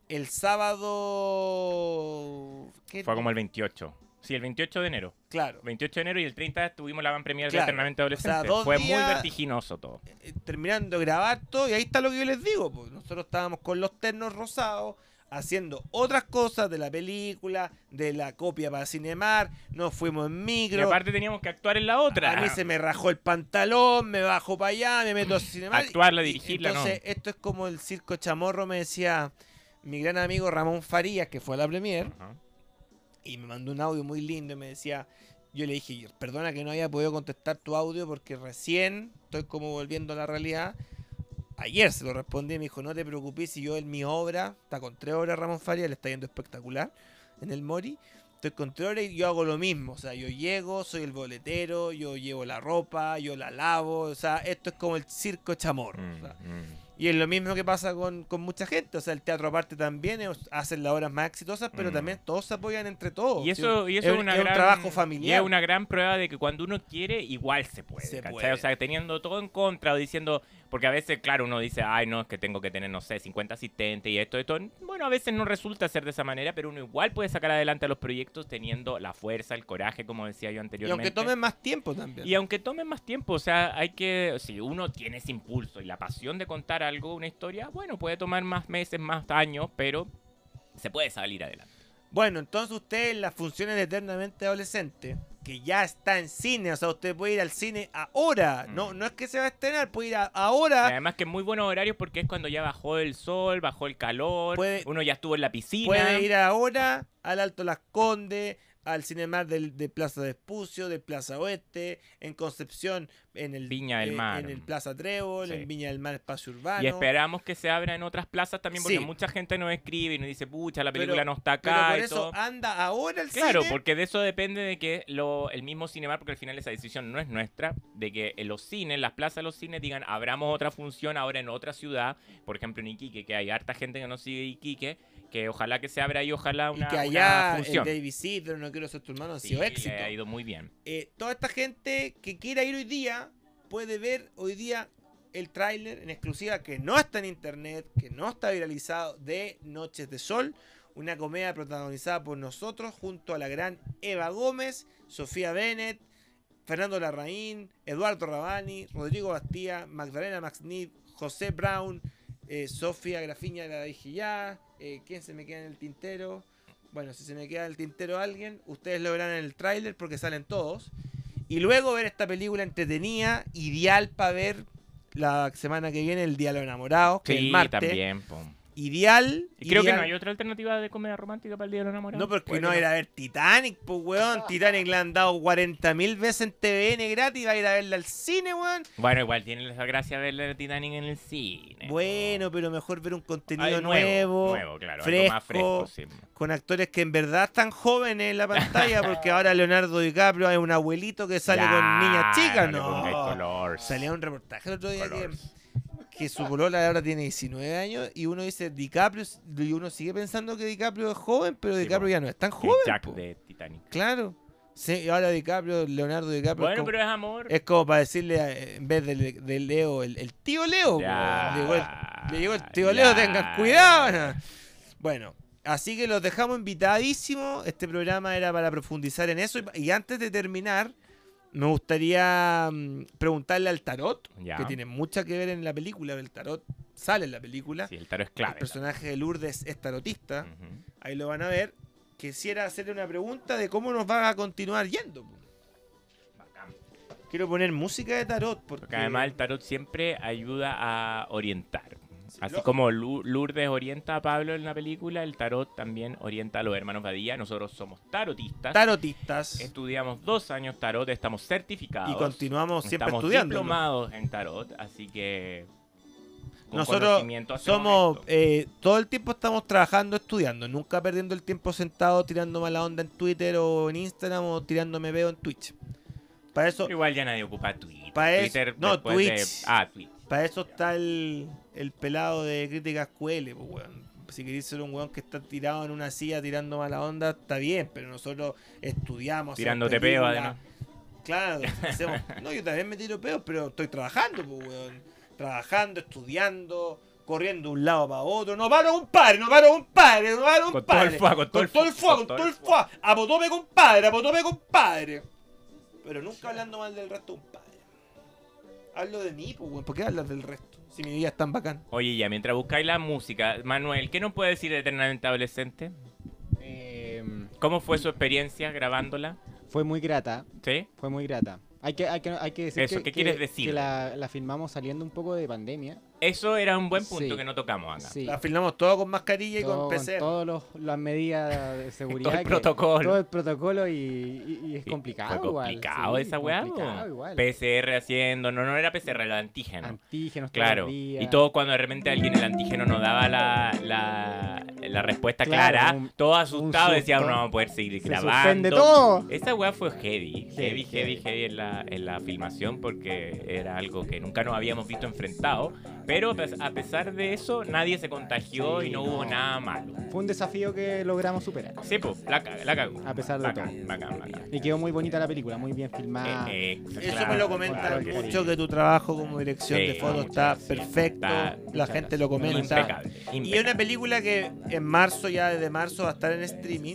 [SPEAKER 2] el sábado. ¿qué?
[SPEAKER 3] Fue como el 28. Sí, el 28 de enero.
[SPEAKER 2] Claro.
[SPEAKER 3] 28 de enero y el 30 tuvimos la van premier
[SPEAKER 2] Claro.
[SPEAKER 3] de Eternamente Adolescente.
[SPEAKER 2] O sea, dos
[SPEAKER 3] Fue
[SPEAKER 2] días-
[SPEAKER 3] muy vertiginoso todo.
[SPEAKER 2] eh, terminando de grabar todo y ahí está lo que yo les digo. Pues. Nosotros estábamos con los ternos rosados haciendo otras cosas de la película, de la copia para Cinemar, nos fuimos en
[SPEAKER 3] Y
[SPEAKER 2] micro.
[SPEAKER 3] aparte teníamos que actuar en la otra.
[SPEAKER 2] A mí se me rajó el pantalón, me bajo para allá, me meto a Cinemar.
[SPEAKER 3] Actuarla,
[SPEAKER 2] y-
[SPEAKER 3] dirigirla, no.
[SPEAKER 2] Entonces, esto es como el circo chamorro, me decía mi gran amigo Ramón Farías, que fue a la premier. Y me mandó un audio muy lindo y me decía, yo le dije, perdona que no haya podido contestar tu audio porque recién estoy como volviendo a la realidad. Ayer se lo respondí y me dijo, no te preocupes si yo en mi obra, está con tres horas Ramón Farías, le está yendo espectacular en el Mori. Estoy con tres horas y yo hago lo mismo. O sea, yo llego, soy el boletero, yo llevo la ropa, yo la lavo. O sea, esto es como el circo chamorro.
[SPEAKER 3] Mm, mm.
[SPEAKER 2] Y es lo mismo que pasa con, con mucha gente. O sea, el teatro aparte también es- hacen las obras más exitosas, pero
[SPEAKER 3] Mm.
[SPEAKER 2] también todos se apoyan entre todos.
[SPEAKER 3] Y eso, y eso
[SPEAKER 2] es,
[SPEAKER 3] es,
[SPEAKER 2] un-
[SPEAKER 3] una
[SPEAKER 2] es un
[SPEAKER 3] gran,
[SPEAKER 2] trabajo
[SPEAKER 3] y
[SPEAKER 2] familiar.
[SPEAKER 3] es una gran prueba de que cuando uno quiere, igual se puede.
[SPEAKER 2] Se puede.
[SPEAKER 3] O sea, teniendo todo en contra o diciendo. Porque a veces, claro, uno dice, ay, no, es que tengo que tener, no sé, 50 asistentes y esto, esto. Bueno, a veces no resulta ser de esa manera, pero uno igual puede sacar adelante a los proyectos teniendo la fuerza, el coraje, como decía yo
[SPEAKER 2] Y
[SPEAKER 3] anteriormente.
[SPEAKER 2] aunque tomen más tiempo también.
[SPEAKER 3] Y aunque tome más tiempo, o sea, hay que, si uno tiene ese impulso y la pasión de contar algo, una historia, bueno, puede tomar más meses, más años, pero se puede salir adelante.
[SPEAKER 2] Bueno, entonces usted en las funciones de Eternamente Adolescente, que ya está en cine, o sea, usted puede ir al cine ahora. No,
[SPEAKER 3] Mm.
[SPEAKER 2] no es que se va a estrenar, puede ir a- ahora.
[SPEAKER 3] además que muy buenos horarios porque es cuando ya bajó el sol, bajó el calor,
[SPEAKER 2] Puede-
[SPEAKER 3] uno ya estuvo en la piscina.
[SPEAKER 2] Puede ir ahora al Alto Las Condes, al Cinemar del, de Plaza de Espucio, de Plaza Oeste, en Concepción, en el
[SPEAKER 3] Viña del
[SPEAKER 2] eh,
[SPEAKER 3] Mar.
[SPEAKER 2] en el Plaza Trébol,
[SPEAKER 3] Sí.
[SPEAKER 2] en Viña del Mar Espacio Urbano.
[SPEAKER 3] Y esperamos que se abra en otras plazas también porque
[SPEAKER 2] Sí.
[SPEAKER 3] mucha gente nos escribe y nos dice, pucha, la
[SPEAKER 2] Pero-
[SPEAKER 3] película no está
[SPEAKER 2] Pero
[SPEAKER 3] acá
[SPEAKER 2] por
[SPEAKER 3] y
[SPEAKER 2] eso
[SPEAKER 3] todo.
[SPEAKER 2] anda ahora al
[SPEAKER 3] Claro,
[SPEAKER 2] cine.
[SPEAKER 3] porque de eso depende de que lo, el mismo Cinemar, porque al final esa decisión no es nuestra, de que en los cines, las plazas de los cines digan, abramos otra función ahora en otra ciudad, por ejemplo en Iquique, que hay harta gente que no sigue Iquique, que ojalá que se abra ahí, ojalá una,
[SPEAKER 2] y que
[SPEAKER 3] una
[SPEAKER 2] allá el
[SPEAKER 3] función.
[SPEAKER 2] David Sidler, no quiero ser tu hermano, ha
[SPEAKER 3] Sí,
[SPEAKER 2] sido éxito.
[SPEAKER 3] ha ido muy bien.
[SPEAKER 2] eh, toda esta gente que quiera ir hoy día puede ver hoy día el tráiler en exclusiva que no está en internet, que no está viralizado de Noches de Sol, una comedia protagonizada por nosotros junto a la gran Eva Gómez, Sofía Bennett, Fernando Larraín, Eduardo Rabani, Rodrigo Bastía, Magdalena Maxnid, José Brown, eh, Sofía Grafiña, la dije ya, eh, ¿quién se me queda en el tintero? Bueno, si se me queda en el tintero alguien, ustedes lo verán en el tráiler porque salen todos. Y luego ver esta película entretenida, ideal para ver la semana que viene, el Día de los Enamorados, que es el martes.
[SPEAKER 3] también.
[SPEAKER 2] Ideal.
[SPEAKER 3] Y creo que no hay otra alternativa de comedia romántica para el Día de los Enamorados.
[SPEAKER 2] No, porque no va
[SPEAKER 3] que
[SPEAKER 2] a ir a ver Titanic, pues, weón. (laughs) Titanic le han dado 40.000 veces en TVN gratis. Va a ir a verla al cine, weón.
[SPEAKER 3] Bueno, igual tiene la gracia ver la Titanic en el cine.
[SPEAKER 2] Bueno, pero mejor ver un contenido
[SPEAKER 3] Ay,
[SPEAKER 2] nuevo,
[SPEAKER 3] nuevo, claro, algo
[SPEAKER 2] fresco,
[SPEAKER 3] más fresco, sí.
[SPEAKER 2] con actores que en verdad están jóvenes en la pantalla, porque ahora Leonardo DiCaprio es un abuelito que sale con niñas chicas, no.
[SPEAKER 3] color.
[SPEAKER 2] Salía un reportaje el otro día que,
[SPEAKER 3] Colors.
[SPEAKER 2] que su polola ahora tiene 19 años y uno dice DiCaprio, y uno sigue pensando que DiCaprio es joven, pero
[SPEAKER 3] Sí,
[SPEAKER 2] DiCaprio
[SPEAKER 3] po.
[SPEAKER 2] ya no es tan
[SPEAKER 3] Que
[SPEAKER 2] joven.
[SPEAKER 3] Jack
[SPEAKER 2] po.
[SPEAKER 3] de Titanic.
[SPEAKER 2] Claro. Sí, y ahora DiCaprio, Leonardo DiCaprio. es
[SPEAKER 3] Bueno,
[SPEAKER 2] como-
[SPEAKER 3] pero es amor.
[SPEAKER 2] Es como para decirle, eh, en vez de, de Leo, el, el tío Leo.
[SPEAKER 3] Ya,
[SPEAKER 2] le, llegó el, le llegó el tío
[SPEAKER 3] ya,
[SPEAKER 2] Leo, tengan cuidado. Bueno, así que los dejamos invitadísimos. Este programa era para profundizar en eso. Y, y antes de terminar, me gustaría mm, preguntarle al tarot,
[SPEAKER 3] Ya.
[SPEAKER 2] que tiene mucha que ver en la película. El tarot sale en la película.
[SPEAKER 3] Sí, el taro es
[SPEAKER 2] el
[SPEAKER 3] clave.
[SPEAKER 2] personaje de Lourdes es tarotista. Ahí lo van a ver. Quisiera hacerle una pregunta de cómo nos va a continuar yendo.
[SPEAKER 3] Bacán.
[SPEAKER 2] Quiero poner música de tarot porque,
[SPEAKER 3] Porque además el tarot siempre ayuda a orientar.
[SPEAKER 2] Sí,
[SPEAKER 3] Así como Lourdes orienta a Pablo en la película, el tarot también orienta a los hermanos Badía. Nosotros somos tarotistas.
[SPEAKER 2] tarotistas
[SPEAKER 3] Estudiamos dos años tarot, estamos certificados.
[SPEAKER 2] y continuamos siempre
[SPEAKER 3] estamos
[SPEAKER 2] estudiando.
[SPEAKER 3] diplomados en tarot, así que con
[SPEAKER 2] Nosotros somos, eh, todo el tiempo estamos trabajando, estudiando, nunca perdiendo el tiempo sentado tirando mala onda en Twitter o en Instagram o tirándome veo en Twitch. Para eso,
[SPEAKER 3] Igual ya nadie ocupa Twitter.
[SPEAKER 2] Pa' eso-
[SPEAKER 3] Twitter
[SPEAKER 2] no,
[SPEAKER 3] de-
[SPEAKER 2] Twitch.
[SPEAKER 3] ah, Twitch.
[SPEAKER 2] Para eso está el, el pelado de críticas QL, pues, weón. Si queréis ser un weón que está tirado en una silla tirando mala onda, está bien, pero nosotros estudiamos.
[SPEAKER 3] Tirándote peo, además.
[SPEAKER 2] Claro, hacemos. (laughs) No, yo también me tiro peos, pero estoy trabajando, pues, weón. Trabajando, estudiando, corriendo de un lado para otro. No paro, compadre, no paro, compadre, no paro,
[SPEAKER 3] Con todo el
[SPEAKER 2] compadre.
[SPEAKER 3] fuá, con todo el
[SPEAKER 2] con todo el fuá. Apotope, compadre, apotope, compadre. Pero nunca hablando mal del resto, compadre. Hablo de mí, pues, weón. ¿Por qué hablas del resto? Si mi vida es tan bacán.
[SPEAKER 3] Oye, ya, mientras buscáis la música, Manuel, ¿qué nos puede decir de Eternamente Adolescente?
[SPEAKER 4] Eh,
[SPEAKER 3] ¿Cómo fue su experiencia grabándola?
[SPEAKER 4] fue muy grata,
[SPEAKER 3] ¿Sí?
[SPEAKER 4] fue muy grata. Hay que, hay que, hay que decir
[SPEAKER 3] Eso,
[SPEAKER 4] que,
[SPEAKER 3] ¿qué
[SPEAKER 4] que-
[SPEAKER 3] quieres decir?
[SPEAKER 4] que la, la filmamos saliendo un poco de pandemia.
[SPEAKER 3] Eso era un buen punto
[SPEAKER 4] Sí.
[SPEAKER 3] que no tocamos acá.
[SPEAKER 4] Sí.
[SPEAKER 2] La filmamos todo con mascarilla y
[SPEAKER 4] todo-
[SPEAKER 2] con PCR.
[SPEAKER 4] todas las medidas de (laughs) seguridad.
[SPEAKER 3] el
[SPEAKER 4] que-
[SPEAKER 3] protocolo.
[SPEAKER 4] Todo el protocolo y, y- y es
[SPEAKER 3] Sí,
[SPEAKER 4] complicado
[SPEAKER 3] Fue
[SPEAKER 4] igual.
[SPEAKER 3] complicado
[SPEAKER 4] sí,
[SPEAKER 3] esa weá. po.
[SPEAKER 4] igual.
[SPEAKER 3] PCR haciendo, no, no era PCR, era antígeno.
[SPEAKER 4] Antígenos
[SPEAKER 3] Claro, y todo cuando de repente alguien el antígeno no daba la, la, la respuesta
[SPEAKER 4] Claro,
[SPEAKER 3] clara,
[SPEAKER 4] un-
[SPEAKER 3] todo asustado decía, no vamos a poder seguir
[SPEAKER 4] Se
[SPEAKER 3] grabando.
[SPEAKER 4] suspende todo.
[SPEAKER 3] Esa weá fue heavy, heavy,
[SPEAKER 4] Heavy,
[SPEAKER 3] heavy, heavy en la, en la filmación porque era algo que nunca nos habíamos visto enfrentado, pero a pes- a pesar de eso nadie se contagió
[SPEAKER 4] Sí,
[SPEAKER 3] y no, hubo
[SPEAKER 4] no.
[SPEAKER 3] nada malo.
[SPEAKER 4] Fue un desafío que logramos superar.
[SPEAKER 3] Sí, pues, la, la cagó.
[SPEAKER 4] A pesar de
[SPEAKER 3] Bacán,
[SPEAKER 4] todo.
[SPEAKER 3] bacán, bacán.
[SPEAKER 4] Y quedó muy bonita la película, muy bien filmada.
[SPEAKER 3] Eh, eh,
[SPEAKER 2] Eso
[SPEAKER 3] claro,
[SPEAKER 2] me lo comentan
[SPEAKER 3] claro que
[SPEAKER 2] mucho,
[SPEAKER 3] sí.
[SPEAKER 2] que tu trabajo como dirección
[SPEAKER 3] Sí,
[SPEAKER 2] de foto está
[SPEAKER 3] gracias.
[SPEAKER 2] perfecto.
[SPEAKER 3] Está-
[SPEAKER 2] la gente lo comenta.
[SPEAKER 3] Impecable,
[SPEAKER 2] Y es una película que en marzo, ya desde marzo, va a estar en streaming.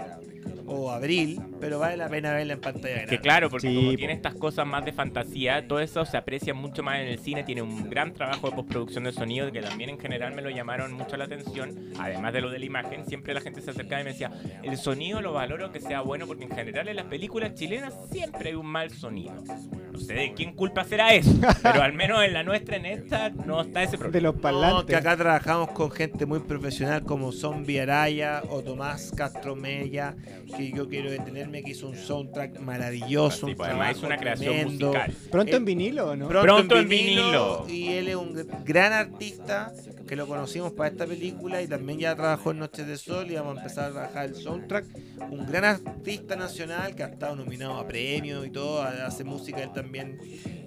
[SPEAKER 2] O abril, pero vale la pena verla en pantalla grande.
[SPEAKER 3] Que claro, porque
[SPEAKER 4] Sí,
[SPEAKER 3] como
[SPEAKER 4] po.
[SPEAKER 3] tiene estas cosas más de fantasía, todo eso se aprecia mucho más en el cine, tiene un gran trabajo de postproducción de sonido que también en general me lo llamaron mucho la atención, además de lo de la imagen, siempre la gente se acercaba y me decía, el sonido lo valoro que sea bueno porque en general en las películas chilenas siempre hay un mal sonido. No sé de quién culpa será eso, (laughs) pero al menos en la nuestra, en esta, no está ese
[SPEAKER 4] de
[SPEAKER 3] problema.
[SPEAKER 4] los
[SPEAKER 2] No,
[SPEAKER 4] parlantes.
[SPEAKER 2] que acá trabajamos con gente muy profesional como Zombie Araya o Tomás Castro Mella, que yo quiero detenerme, que hizo un soundtrack maravilloso.
[SPEAKER 3] Sí,
[SPEAKER 2] un
[SPEAKER 3] pues, además es una creación
[SPEAKER 2] tremendo.
[SPEAKER 3] musical.
[SPEAKER 4] Pronto
[SPEAKER 2] Eh,
[SPEAKER 4] en vinilo, ¿no?
[SPEAKER 2] Pronto,
[SPEAKER 3] Pronto
[SPEAKER 2] en
[SPEAKER 3] en
[SPEAKER 2] vinilo,
[SPEAKER 3] vinilo.
[SPEAKER 2] Y él es un gran artista que lo conocimos para esta película y también ya trabajó en Noches de Sol y vamos a empezar a trabajar el soundtrack. Un gran artista nacional que ha estado nominado a premios y todo, hace música él también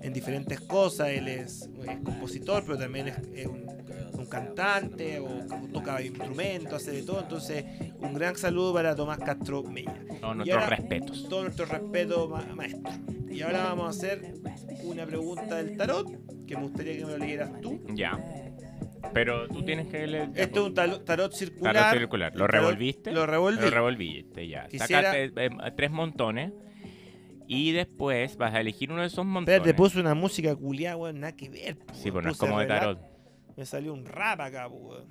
[SPEAKER 2] en diferentes cosas. Él es, es compositor, pero también es, es un, un cantante o, toca instrumentos, hace de todo. Entonces, un gran saludo para Tomás Castro Mella.
[SPEAKER 3] Todos nuestros
[SPEAKER 2] ahora-
[SPEAKER 3] respetos.
[SPEAKER 2] Todo nuestro respeto, ma- maestro. Y ahora vamos a hacer una pregunta del tarot que me gustaría que me lo leyeras tú.
[SPEAKER 3] Ya. Pero tú tienes que leer. ya,
[SPEAKER 2] Este es un tarot circular.
[SPEAKER 3] Tarot circular. ¿Lo revolviste?
[SPEAKER 2] Lo revolví.
[SPEAKER 3] Lo revolviste, ya.
[SPEAKER 2] Quisiera-
[SPEAKER 3] Sacaste eh, tres montones. Y después vas a elegir uno de esos montones.
[SPEAKER 2] Espérate, puse una música culiada, weón, nada que ver.
[SPEAKER 3] Sí, pues no es como de tarot.
[SPEAKER 2] Me salió un rap acá, weón.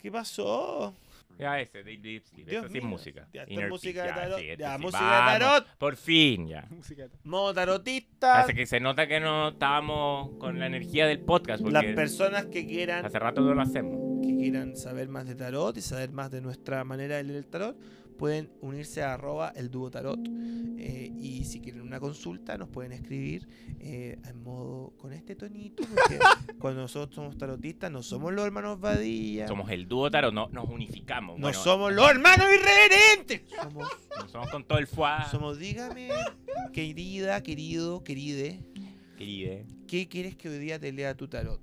[SPEAKER 2] ¿Qué pasó?
[SPEAKER 3] Ya ese, Deep Deep Sleep.
[SPEAKER 2] Dios
[SPEAKER 3] Esa sí es música.
[SPEAKER 2] Ya,
[SPEAKER 3] Inner
[SPEAKER 2] es música
[SPEAKER 3] Peace,
[SPEAKER 2] de tarot.
[SPEAKER 3] sí,
[SPEAKER 2] Ya,
[SPEAKER 3] sí.
[SPEAKER 2] música de
[SPEAKER 3] Vamos,
[SPEAKER 2] tarot.
[SPEAKER 3] Por fin, ya.
[SPEAKER 4] Música.
[SPEAKER 2] Modo tarotista.
[SPEAKER 3] Hace que se nota que no estábamos con la energía del podcast.
[SPEAKER 2] Las personas que quieran
[SPEAKER 3] hace rato no lo hacemos.
[SPEAKER 2] que quieran saber más de tarot y saber más de nuestra manera de leer el tarot, pueden unirse a arroba el dúo tarot. Eh, y si quieren una consulta, nos pueden escribir eh, en modo con este tonito, porque (laughs) cuando nosotros somos tarotistas, no somos los hermanos Badilla,
[SPEAKER 3] Somos el dúo tarot, no, nos unificamos.
[SPEAKER 2] no
[SPEAKER 3] bueno,
[SPEAKER 2] somos los hermanos irreverentes. Somos,
[SPEAKER 3] no somos con todo el fuá.
[SPEAKER 2] somos, dígame, querida, querido, queride,
[SPEAKER 3] Queride.
[SPEAKER 2] ¿qué quieres que hoy día te lea tu tarot?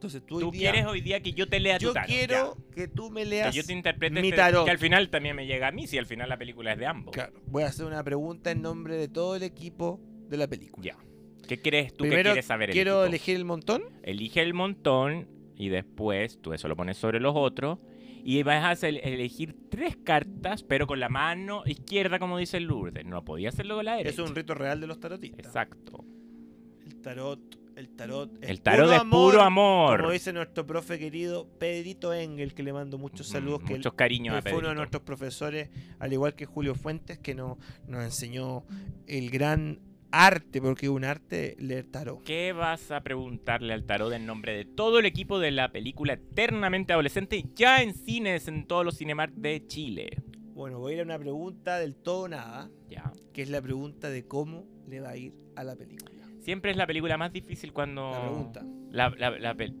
[SPEAKER 2] Entonces tú, hoy
[SPEAKER 3] Tú
[SPEAKER 2] día-
[SPEAKER 3] quieres hoy día que yo te lea tu
[SPEAKER 2] yo
[SPEAKER 3] tarot.
[SPEAKER 2] quiero
[SPEAKER 3] ya.
[SPEAKER 2] que tú me
[SPEAKER 3] Que
[SPEAKER 2] leas
[SPEAKER 3] yo te interprete
[SPEAKER 2] mi
[SPEAKER 3] este-
[SPEAKER 2] tarot.
[SPEAKER 3] que al final también me llega a mí, si al final la película es de ambos.
[SPEAKER 2] Claro, voy a hacer una pregunta en nombre de todo el equipo de la película.
[SPEAKER 3] Ya. ¿Qué crees tú que
[SPEAKER 2] Primero
[SPEAKER 3] quieres saber? el
[SPEAKER 2] quiero
[SPEAKER 3] equipo?
[SPEAKER 2] elegir el montón.
[SPEAKER 3] Elige el montón y después tú eso lo pones sobre los otros y vas a elegir tres cartas, pero con la mano izquierda, como dice Lourdes. No podía hacerlo con la derecha.
[SPEAKER 2] Es un rito real de los tarotistas.
[SPEAKER 3] Exacto.
[SPEAKER 2] El tarot, el tarot. es
[SPEAKER 3] El tarot
[SPEAKER 2] puro
[SPEAKER 3] es puro amor.
[SPEAKER 2] Como dice nuestro profe querido Pedrito Engel, que le mando muchos saludos,
[SPEAKER 3] Mm,
[SPEAKER 2] que él-
[SPEAKER 3] Muchos cariños a
[SPEAKER 2] que fue uno de nuestros profesores, al igual que Julio Fuentes, que no, nos enseñó el gran arte, porque es un arte leer tarot.
[SPEAKER 3] ¿Qué vas a preguntarle al tarot en nombre de todo el equipo de la película Eternamente Adolescente ya en cines en todos los Cinemark de Chile?
[SPEAKER 2] Bueno, voy a ir a una pregunta del todo nada,
[SPEAKER 3] Ya.
[SPEAKER 2] que es la pregunta de cómo le va a ir a la película.
[SPEAKER 3] Siempre es la película más difícil cuando...
[SPEAKER 2] La pregunta.
[SPEAKER 3] La, la- la pe-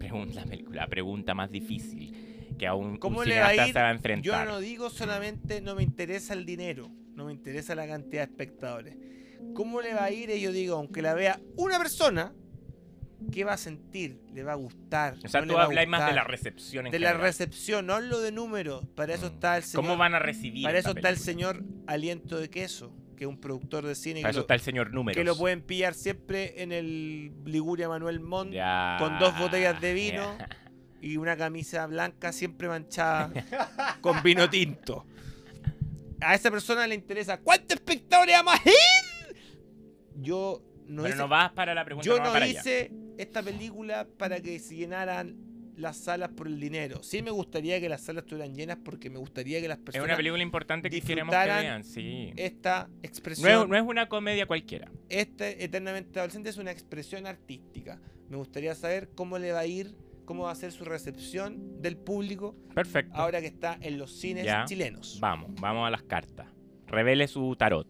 [SPEAKER 3] pregunta más difícil que a un, un
[SPEAKER 2] ¿Cómo le va a
[SPEAKER 3] cineasta
[SPEAKER 2] ir?
[SPEAKER 3] se va a
[SPEAKER 2] Yo
[SPEAKER 3] enfrentar.
[SPEAKER 2] no digo solamente no me interesa el dinero, no me interesa la cantidad de espectadores. ¿Cómo le va a ir? Y yo digo, aunque la vea una persona, ¿qué va a sentir? ¿Le va a gustar?
[SPEAKER 3] O sea,
[SPEAKER 2] ¿No
[SPEAKER 3] tú hablas más de la recepción en
[SPEAKER 2] De la recepción, no hablo de números. Para eso
[SPEAKER 3] Mm.
[SPEAKER 2] está el señor.
[SPEAKER 3] ¿Cómo van a recibir
[SPEAKER 2] para eso está el señor Aliento de Queso, que es un productor de cine
[SPEAKER 3] Para
[SPEAKER 2] que
[SPEAKER 3] eso
[SPEAKER 2] lo,
[SPEAKER 3] está el señor Números.
[SPEAKER 2] que lo pueden pillar siempre en el Liguria Manuel Montt con dos botellas de vino. (laughs) y una camisa blanca siempre manchada con vino tinto. A esa persona le interesa ¿cuántos espectadores vamos a ir? Yo no
[SPEAKER 3] Pero
[SPEAKER 2] hice,
[SPEAKER 3] no vas para la pregunta,
[SPEAKER 2] yo
[SPEAKER 3] no vas
[SPEAKER 2] no
[SPEAKER 3] para allá.
[SPEAKER 2] hice esta película para que se llenaran las salas por el dinero. Sí me gustaría que las salas estuvieran llenas porque me gustaría que las
[SPEAKER 3] Es
[SPEAKER 2] personas
[SPEAKER 3] una película importante que queremos que
[SPEAKER 2] disfrutaran
[SPEAKER 3] vean, sí.
[SPEAKER 2] esta
[SPEAKER 3] No
[SPEAKER 2] expresión
[SPEAKER 3] es, no es una comedia cualquiera.
[SPEAKER 2] este eternamente adolescente es una expresión artística. Me gustaría saber cómo le va a ir, cómo va a ser su recepción del público
[SPEAKER 3] Perfecto.
[SPEAKER 2] ahora que está en los cines
[SPEAKER 3] Ya.
[SPEAKER 2] chilenos.
[SPEAKER 3] Vamos, vamos a las cartas. Revele su tarot.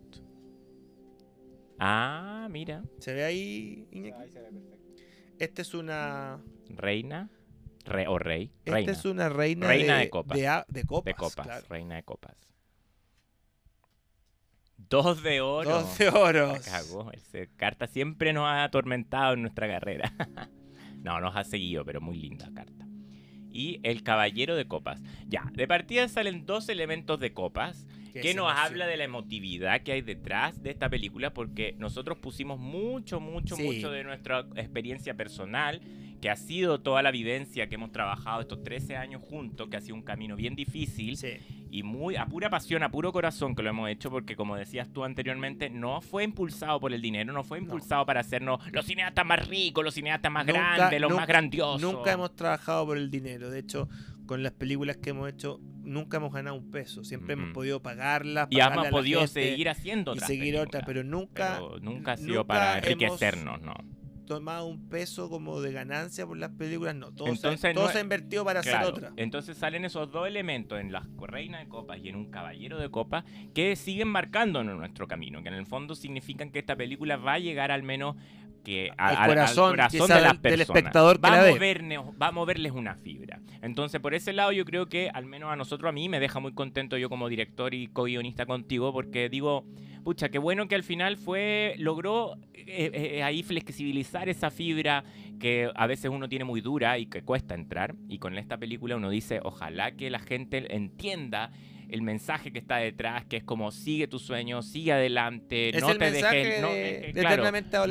[SPEAKER 3] Ah, mira.
[SPEAKER 2] ¿Se ve ahí, Iñaki?
[SPEAKER 4] Ahí se ve perfecto.
[SPEAKER 2] Esta es una.
[SPEAKER 3] Reina. Re- o rey.
[SPEAKER 2] Esta
[SPEAKER 3] Reina.
[SPEAKER 2] es una reina,
[SPEAKER 3] Reina
[SPEAKER 2] de,
[SPEAKER 3] de copas.
[SPEAKER 2] De, a- de copas.
[SPEAKER 3] de copas.
[SPEAKER 2] claro.
[SPEAKER 3] Reina de copas. Dos de oro.
[SPEAKER 2] Dos de oros.
[SPEAKER 3] La (laughs) cagó. Ese carta siempre nos ha atormentado en nuestra carrera. (laughs) no, nos ha seguido, pero muy linda carta. Y el caballero de copas. Ya, de partida salen dos elementos de copas que nos
[SPEAKER 2] emoción.
[SPEAKER 3] habla de la emotividad que hay detrás de esta película porque nosotros pusimos mucho, mucho,
[SPEAKER 2] Sí.
[SPEAKER 3] mucho de nuestra experiencia personal, que ha sido toda la vivencia que hemos trabajado estos 13 años juntos, que ha sido un camino bien difícil
[SPEAKER 2] Sí.
[SPEAKER 3] y muy a pura pasión, a puro corazón que lo hemos hecho porque como decías tú anteriormente, no fue impulsado por el dinero, no fue impulsado para hacernos los cineastas más ricos, los cineastas más
[SPEAKER 2] Nunca-
[SPEAKER 3] grandes, los
[SPEAKER 2] nunca-
[SPEAKER 3] más grandiosos.
[SPEAKER 2] Nunca hemos trabajado por el dinero. De hecho, con las películas que hemos hecho, nunca hemos ganado un peso. Siempre hemos podido pagarlas.
[SPEAKER 3] y hemos podido seguir haciendo
[SPEAKER 2] y
[SPEAKER 3] otras
[SPEAKER 2] seguir otras, pero nunca,
[SPEAKER 3] pero nunca ha sido
[SPEAKER 2] nunca
[SPEAKER 3] para enriquecernos, ¿no?
[SPEAKER 2] tomado un peso como de ganancia por las películas. No, todo,
[SPEAKER 3] Entonces,
[SPEAKER 2] se, todo
[SPEAKER 3] no-
[SPEAKER 2] se ha invertido para
[SPEAKER 3] Claro,
[SPEAKER 2] hacer otra.
[SPEAKER 3] Entonces salen esos dos elementos en la reina de copas y en un caballero de copas que siguen marcándonos nuestro camino, que en el fondo significan que esta película va a llegar al menos que a-
[SPEAKER 2] Al
[SPEAKER 3] al-
[SPEAKER 2] corazón,
[SPEAKER 3] de las
[SPEAKER 2] del- del
[SPEAKER 3] personas.
[SPEAKER 2] espectador
[SPEAKER 3] va, a movernos- va a moverles una fibra. Entonces, por ese lado, yo creo que al menos a nosotros, a mí, me deja muy contento yo como director y co-guionista contigo, porque digo, pucha, qué bueno que al final fue, logró eh, eh, ahí flexibilizar esa fibra que a veces uno tiene muy dura y que cuesta entrar. Y con esta película uno dice, ojalá que la gente entienda el mensaje que está detrás, que es como sigue tu sueño, sigue adelante,
[SPEAKER 2] Es
[SPEAKER 3] no
[SPEAKER 2] el
[SPEAKER 3] te dejes, no, eh, eh, claro,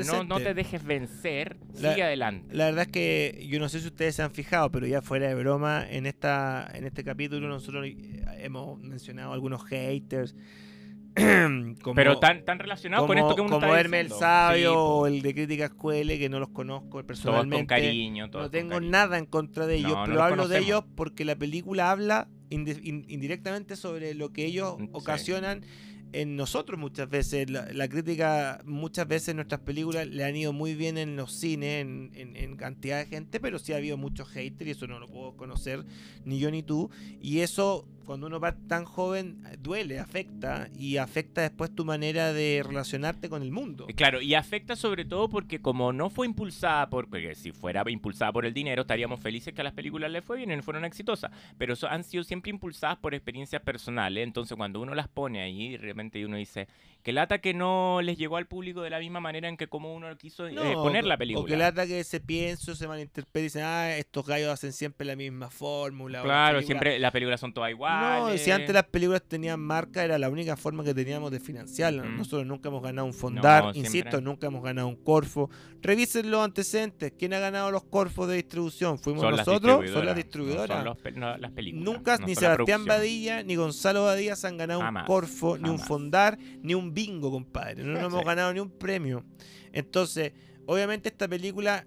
[SPEAKER 3] no, no te dejes vencer,
[SPEAKER 2] La-
[SPEAKER 3] sigue adelante.
[SPEAKER 2] La verdad es que yo no sé si ustedes se han fijado, pero ya fuera de broma, en esta en este capítulo nosotros hemos mencionado algunos haters. (clears throat) como,
[SPEAKER 3] Pero tan, tan relacionado con esto que uno
[SPEAKER 2] como Hermel
[SPEAKER 3] diciendo.
[SPEAKER 2] Sabio
[SPEAKER 3] Sí,
[SPEAKER 2] o el de Críticas Cuele, que no los conozco
[SPEAKER 3] todos
[SPEAKER 2] personalmente.
[SPEAKER 3] con cariño, todos
[SPEAKER 2] no tengo
[SPEAKER 3] cariño.
[SPEAKER 2] nada en contra de ellos,
[SPEAKER 3] No,
[SPEAKER 2] pero hablo de ellos porque la película habla indirectamente sobre lo que ellos
[SPEAKER 3] Mm, sí.
[SPEAKER 2] ocasionan en nosotros muchas veces. La, la crítica, muchas veces nuestras películas le han ido muy bien en los cines, en, en- en cantidad de gente, pero sí ha habido muchos haters y eso no lo puedo conocer ni yo ni tú. Y eso, cuando uno va tan joven, duele, afecta y afecta después tu manera de relacionarte con el mundo.
[SPEAKER 3] Eh, Claro, y afecta sobre todo porque como no fue impulsada por, porque si fuera impulsada por el dinero, estaríamos felices que las películas les fue bien y fueron exitosas, pero so- han sido siempre impulsadas por experiencias personales, entonces cuando uno las pone ahí, realmente uno dice, que lata que no les llegó al público de la misma manera en que como uno quiso eh, poner la película.
[SPEAKER 2] O que lata que ese pienso se malinterpreta y dicen, ah, estos gallos hacen siempre la misma fórmula.
[SPEAKER 3] Claro, siempre las películas son todas iguales.
[SPEAKER 2] No, si antes las películas tenían marca, era la única forma que teníamos de financiarlas.
[SPEAKER 3] Mm.
[SPEAKER 2] Nosotros nunca hemos ganado un fondar,
[SPEAKER 3] No, siempre-
[SPEAKER 2] insisto, nunca hemos ganado un corfo. Revisen los antecedentes. ¿Quién ha ganado los corfos de distribución? ¿Fuimos
[SPEAKER 3] Son las
[SPEAKER 2] nosotros? Son las
[SPEAKER 3] no
[SPEAKER 2] distribuidoras.
[SPEAKER 3] son los las películas.
[SPEAKER 2] Nunca ni Sebastián. Badilla ni Gonzalo Badilla se han ganado
[SPEAKER 3] Jamás,
[SPEAKER 2] un corfo, ni un fondar, ni un bingo, compadre. No, no hemos ganado ni un premio. Entonces, obviamente esta película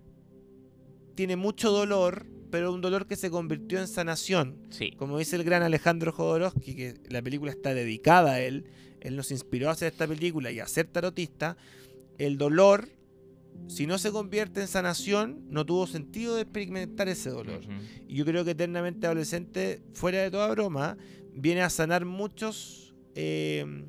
[SPEAKER 2] tiene mucho dolor, pero un dolor que se convirtió en sanación.
[SPEAKER 3] Sí.
[SPEAKER 2] Como dice el gran Alejandro Jodorowsky, que la película está dedicada a él, él nos inspiró a hacer esta película y a ser tarotista, el dolor, si no se convierte en sanación, no tuvo sentido de experimentar ese dolor. Y yo creo que Eternamente Adolescente, fuera de toda broma, viene a sanar muchos eh,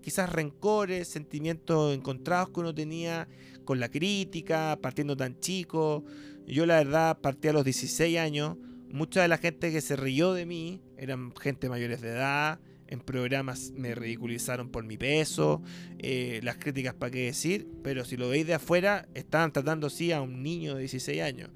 [SPEAKER 2] quizás rencores, sentimientos encontrados que uno tenía con la crítica, partiendo tan chico. Yo la verdad partí a los 16 años. Mucha de la gente que se rió de mí eran gente mayores de edad. En programas me ridiculizaron por mi peso. eh, las críticas para qué decir. Pero si lo veis de afuera, estaban tratando así a un niño de 16 años.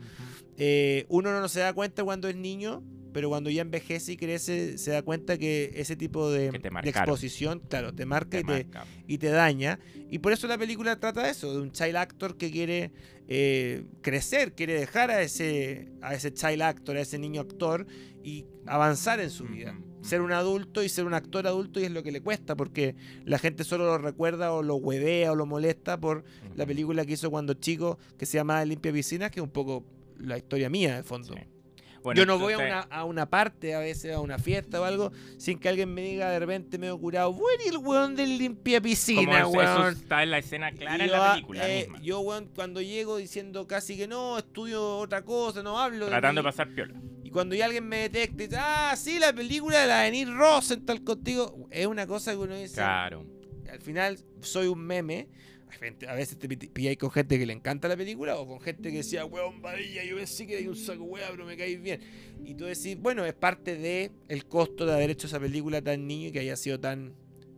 [SPEAKER 2] Eh, uno no se da cuenta cuando es niño, pero cuando ya envejece y crece, se da cuenta que ese tipo de, exposición, claro, te marca
[SPEAKER 3] Te
[SPEAKER 2] y, te, y te daña. Y por eso la película trata de eso, de un child actor que quiere eh, crecer, quiere dejar a ese, a ese child actor, a ese niño actor y avanzar en su vida. Ser un adulto y ser un actor adulto y es lo que le cuesta porque la gente solo lo recuerda o lo huevea o lo molesta por la película que hizo cuando chico que se llama Limpia Piscinas, que es un poco la historia mía de fondo.
[SPEAKER 3] Sí. Bueno,
[SPEAKER 2] Yo no voy a una, a una parte, a veces a una fiesta o algo, sin que alguien me diga de repente medio curado, bueno, y el weón del limpia
[SPEAKER 3] como
[SPEAKER 2] piscina,
[SPEAKER 3] eso,
[SPEAKER 2] weón.
[SPEAKER 3] está en la escena clara
[SPEAKER 2] Y
[SPEAKER 3] en
[SPEAKER 2] yo,
[SPEAKER 3] la
[SPEAKER 2] ah,
[SPEAKER 3] película
[SPEAKER 2] eh,
[SPEAKER 3] misma.
[SPEAKER 2] yo, weón, cuando llego diciendo casi que no, estudio otra cosa, no hablo. de
[SPEAKER 3] Tratando de pasar piola.
[SPEAKER 2] Y cuando ya alguien me detecta y dice, ah, sí, la película de la Denise Rosenthal contigo, es una cosa que uno dice,
[SPEAKER 3] Claro.
[SPEAKER 2] al final soy un meme. Hay gente- A veces te pi- pilláis con gente que le encanta la película o con gente que decía, weón, varilla, yo pensé que era un saco weá, pero me caís bien. Y tú decís, bueno, es parte de el costo de haber hecho esa película tan niño y que haya sido tan,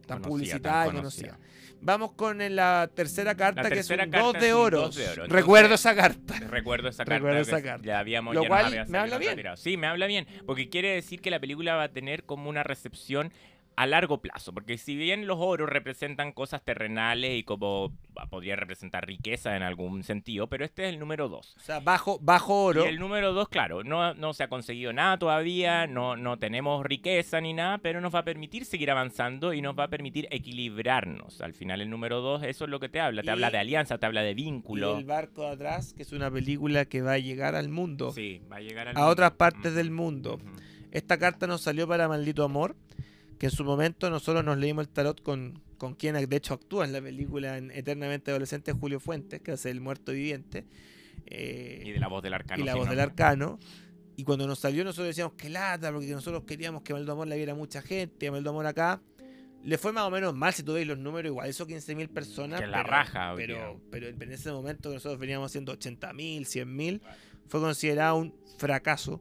[SPEAKER 2] tan publicitada
[SPEAKER 3] tan
[SPEAKER 2] y conocida. Vamos con el- la tercera carta,
[SPEAKER 3] La
[SPEAKER 2] que es
[SPEAKER 3] tercera
[SPEAKER 2] un
[SPEAKER 3] carta
[SPEAKER 2] 2
[SPEAKER 3] es
[SPEAKER 2] de oro.
[SPEAKER 3] dos de oro.
[SPEAKER 2] Recuerdo esa carta.
[SPEAKER 3] Recuerdo esa carta.
[SPEAKER 2] Recuerdo esa carta.
[SPEAKER 3] Ya habíamos,
[SPEAKER 2] Lo
[SPEAKER 3] ya
[SPEAKER 2] cual
[SPEAKER 3] había
[SPEAKER 2] me habla bien.
[SPEAKER 3] retirado. Sí, me habla bien. Porque quiere decir que la película va a tener como una recepción a largo plazo. Porque si bien los oros representan cosas terrenales y como ah, podría representar riqueza en algún sentido, pero este es el número 2.
[SPEAKER 2] O sea, bajo, bajo oro.
[SPEAKER 3] Y el número 2, claro, no, no se ha conseguido nada todavía, no, no tenemos riqueza ni nada, pero nos va a permitir seguir avanzando y nos va a permitir equilibrarnos. Al final el número 2, eso es lo que te habla. Te
[SPEAKER 2] Y-
[SPEAKER 3] habla de alianza, te habla de
[SPEAKER 2] Y
[SPEAKER 3] vínculo.
[SPEAKER 2] el barco de atrás, que es una película que va a llegar al mundo.
[SPEAKER 3] Sí, va a llegar al
[SPEAKER 2] a
[SPEAKER 3] mundo.
[SPEAKER 2] otras partes del mundo. Esta carta nos salió para Maldito Amor, que en su momento nosotros nos leímos el tarot con, con quien de hecho actúa en la película en Eternamente Adolescente, Julio Fuentes, que hace el muerto viviente. eh,
[SPEAKER 3] Y de la voz del arcano.
[SPEAKER 2] y la voz del arcano. Y cuando nos salió nosotros decíamos que lata, porque nosotros queríamos que Maldito Amor la viera mucha gente, y a Maldito Amor acá. Le fue más o menos mal si tú veis los números, igual eso 15.000 personas.
[SPEAKER 3] Que la raja hoy
[SPEAKER 2] pero,
[SPEAKER 3] día.
[SPEAKER 2] pero en ese momento que nosotros veníamos haciendo 80.000, 100.000, fue considerado un fracaso.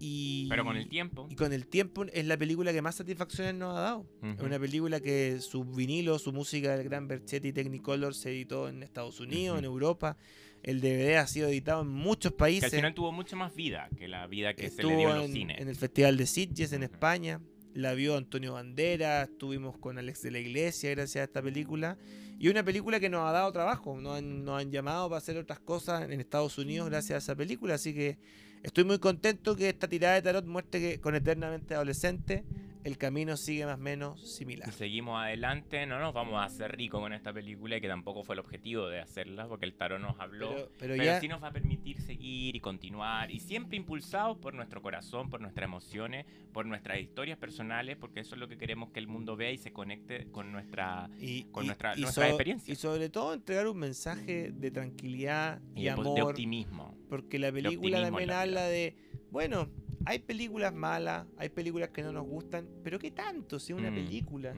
[SPEAKER 2] Y,
[SPEAKER 3] Pero con el tiempo.
[SPEAKER 2] y con el tiempo es la película que más satisfacciones nos ha dado. Es una película que su vinilo, su música del gran Berchetti Technicolor se editó en Estados Unidos, en Europa. El DVD ha sido editado en muchos
[SPEAKER 3] que
[SPEAKER 2] países.
[SPEAKER 3] al final tuvo mucha más vida que la vida que se
[SPEAKER 2] Estuvo
[SPEAKER 3] le dio en los cines.
[SPEAKER 2] en el Festival de Sitges en. España. La vio Antonio Banderas. Estuvimos con Alex de la Iglesia gracias a esta película. Y una película que nos ha dado trabajo. Nos han, nos han llamado para hacer otras cosas en Estados Unidos gracias a esa película. Así que estoy muy contento que esta tirada de tarot muestre que con Eternamente Adolescente el camino sigue más o menos similar.
[SPEAKER 3] Y seguimos adelante, no nos vamos a hacer ricos con esta película y que tampoco fue el objetivo de hacerla, porque el tarot nos habló.
[SPEAKER 2] Pero,
[SPEAKER 3] Pero,
[SPEAKER 2] pero ya
[SPEAKER 3] sí nos va a permitir seguir y continuar, y siempre impulsados por nuestro corazón, por nuestras emociones, por nuestras historias personales, porque eso es lo que queremos que el mundo vea y se conecte con nuestra
[SPEAKER 2] y,
[SPEAKER 3] con
[SPEAKER 2] y-
[SPEAKER 3] nuestra-
[SPEAKER 2] y
[SPEAKER 3] nuestra
[SPEAKER 2] so-
[SPEAKER 3] experiencia.
[SPEAKER 2] Y sobre todo entregar un mensaje de tranquilidad y,
[SPEAKER 3] de,
[SPEAKER 2] amor.
[SPEAKER 3] de optimismo.
[SPEAKER 2] Porque la película también
[SPEAKER 3] la
[SPEAKER 2] habla de, bueno, hay películas malas, hay películas que no nos gustan, pero ¿qué tanto si una
[SPEAKER 3] Mm,
[SPEAKER 2] película?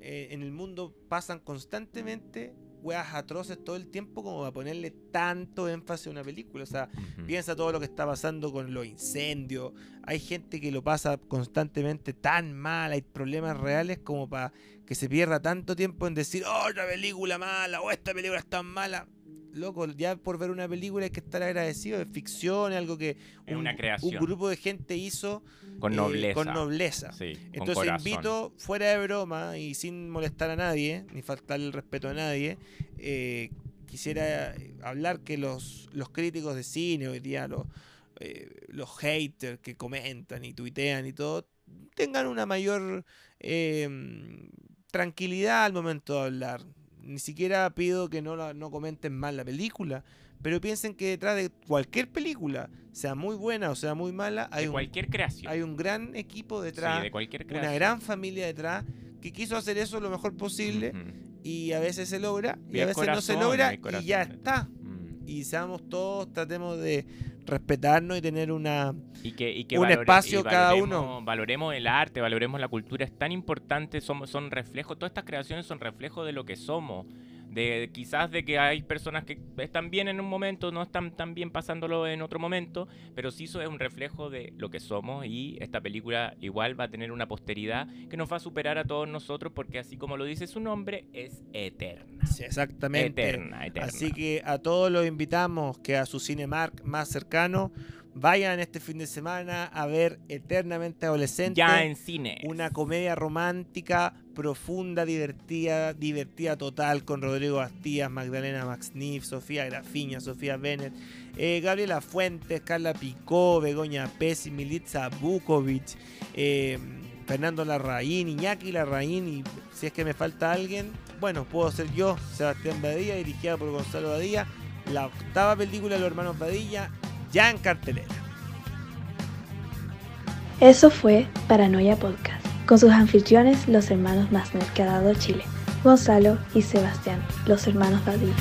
[SPEAKER 2] Eh, en el mundo pasan constantemente weas atroces todo el tiempo como para ponerle tanto énfasis a una película. O sea, piensa todo lo que está pasando con los incendios. Hay gente que lo pasa constantemente tan mal, hay problemas reales como para que se pierda tanto tiempo en decir, oh, otra película mala, o esta película es tan mala. Loco, ya por ver una película hay que estar agradecido, es ficción, es algo que
[SPEAKER 3] Es una creación.
[SPEAKER 2] un grupo de gente hizo
[SPEAKER 3] Con
[SPEAKER 2] eh,
[SPEAKER 3] nobleza.
[SPEAKER 2] con nobleza.
[SPEAKER 3] Sí,
[SPEAKER 2] Entonces invito, fuera de broma y sin molestar a nadie, ni faltarle el respeto a nadie, eh, quisiera hablar que los, los críticos de cine hoy día, los, eh, los haters que comentan y tuitean y todo, tengan una mayor tranquilidad al momento de hablar. Ni siquiera pido que no, la- no comenten mal la película, pero piensen que detrás de cualquier película, sea muy buena o sea muy mala, hay
[SPEAKER 3] de
[SPEAKER 2] un
[SPEAKER 3] cualquier creación.
[SPEAKER 2] hay un gran equipo
[SPEAKER 3] Sí,
[SPEAKER 2] detrás,
[SPEAKER 3] de cualquier
[SPEAKER 2] una gran familia detrás que quiso hacer eso lo mejor posible y a veces se logra y
[SPEAKER 3] Y
[SPEAKER 2] a veces no se logra y ya está.
[SPEAKER 3] Mm.
[SPEAKER 2] Y seamos todos, tratemos de respetarnos y tener una
[SPEAKER 3] y que, y que
[SPEAKER 2] un
[SPEAKER 3] valore-
[SPEAKER 2] espacio
[SPEAKER 3] y
[SPEAKER 2] cada uno.
[SPEAKER 3] Valoremos el arte, valoremos la cultura, es tan importante, somos, son reflejos, todas estas creaciones son reflejos de lo que somos. De, quizás de que hay personas que están bien en un momento, no están tan bien pasándolo en otro momento, pero sí eso es un reflejo de lo que somos y esta película igual va a tener una posteridad que nos va a superar a todos nosotros porque así como lo dice su nombre, es eterna.
[SPEAKER 2] Sí, exactamente.
[SPEAKER 3] Eterna, eterna.
[SPEAKER 2] Así que a todos los invitamos que a su Cinemark más cercano vayan este fin de semana a ver Eternamente Adolescente.
[SPEAKER 3] Ya en cine.
[SPEAKER 2] Una comedia romántica, profunda, divertida, divertida total con Rodrigo Bastías, Magdalena Maxniff, Sofía Grafiña, Sofía Bennett, eh, Gabriela Fuentes, Carla Picó, Begoña Pesi, Militza Bukovic, eh, Fernando Larraín, Iñaki Larraín y si es que me falta alguien, bueno, puedo ser yo, Sebastián Badilla, dirigida por Gonzalo Badilla, la octava película de los hermanos Badilla, ya en cartelera.
[SPEAKER 1] Eso fue Paranoia Podcast, con sus anfitriones, los hermanos más nerd que ha dado Chile, Gonzalo y Sebastián, los hermanos Badilla.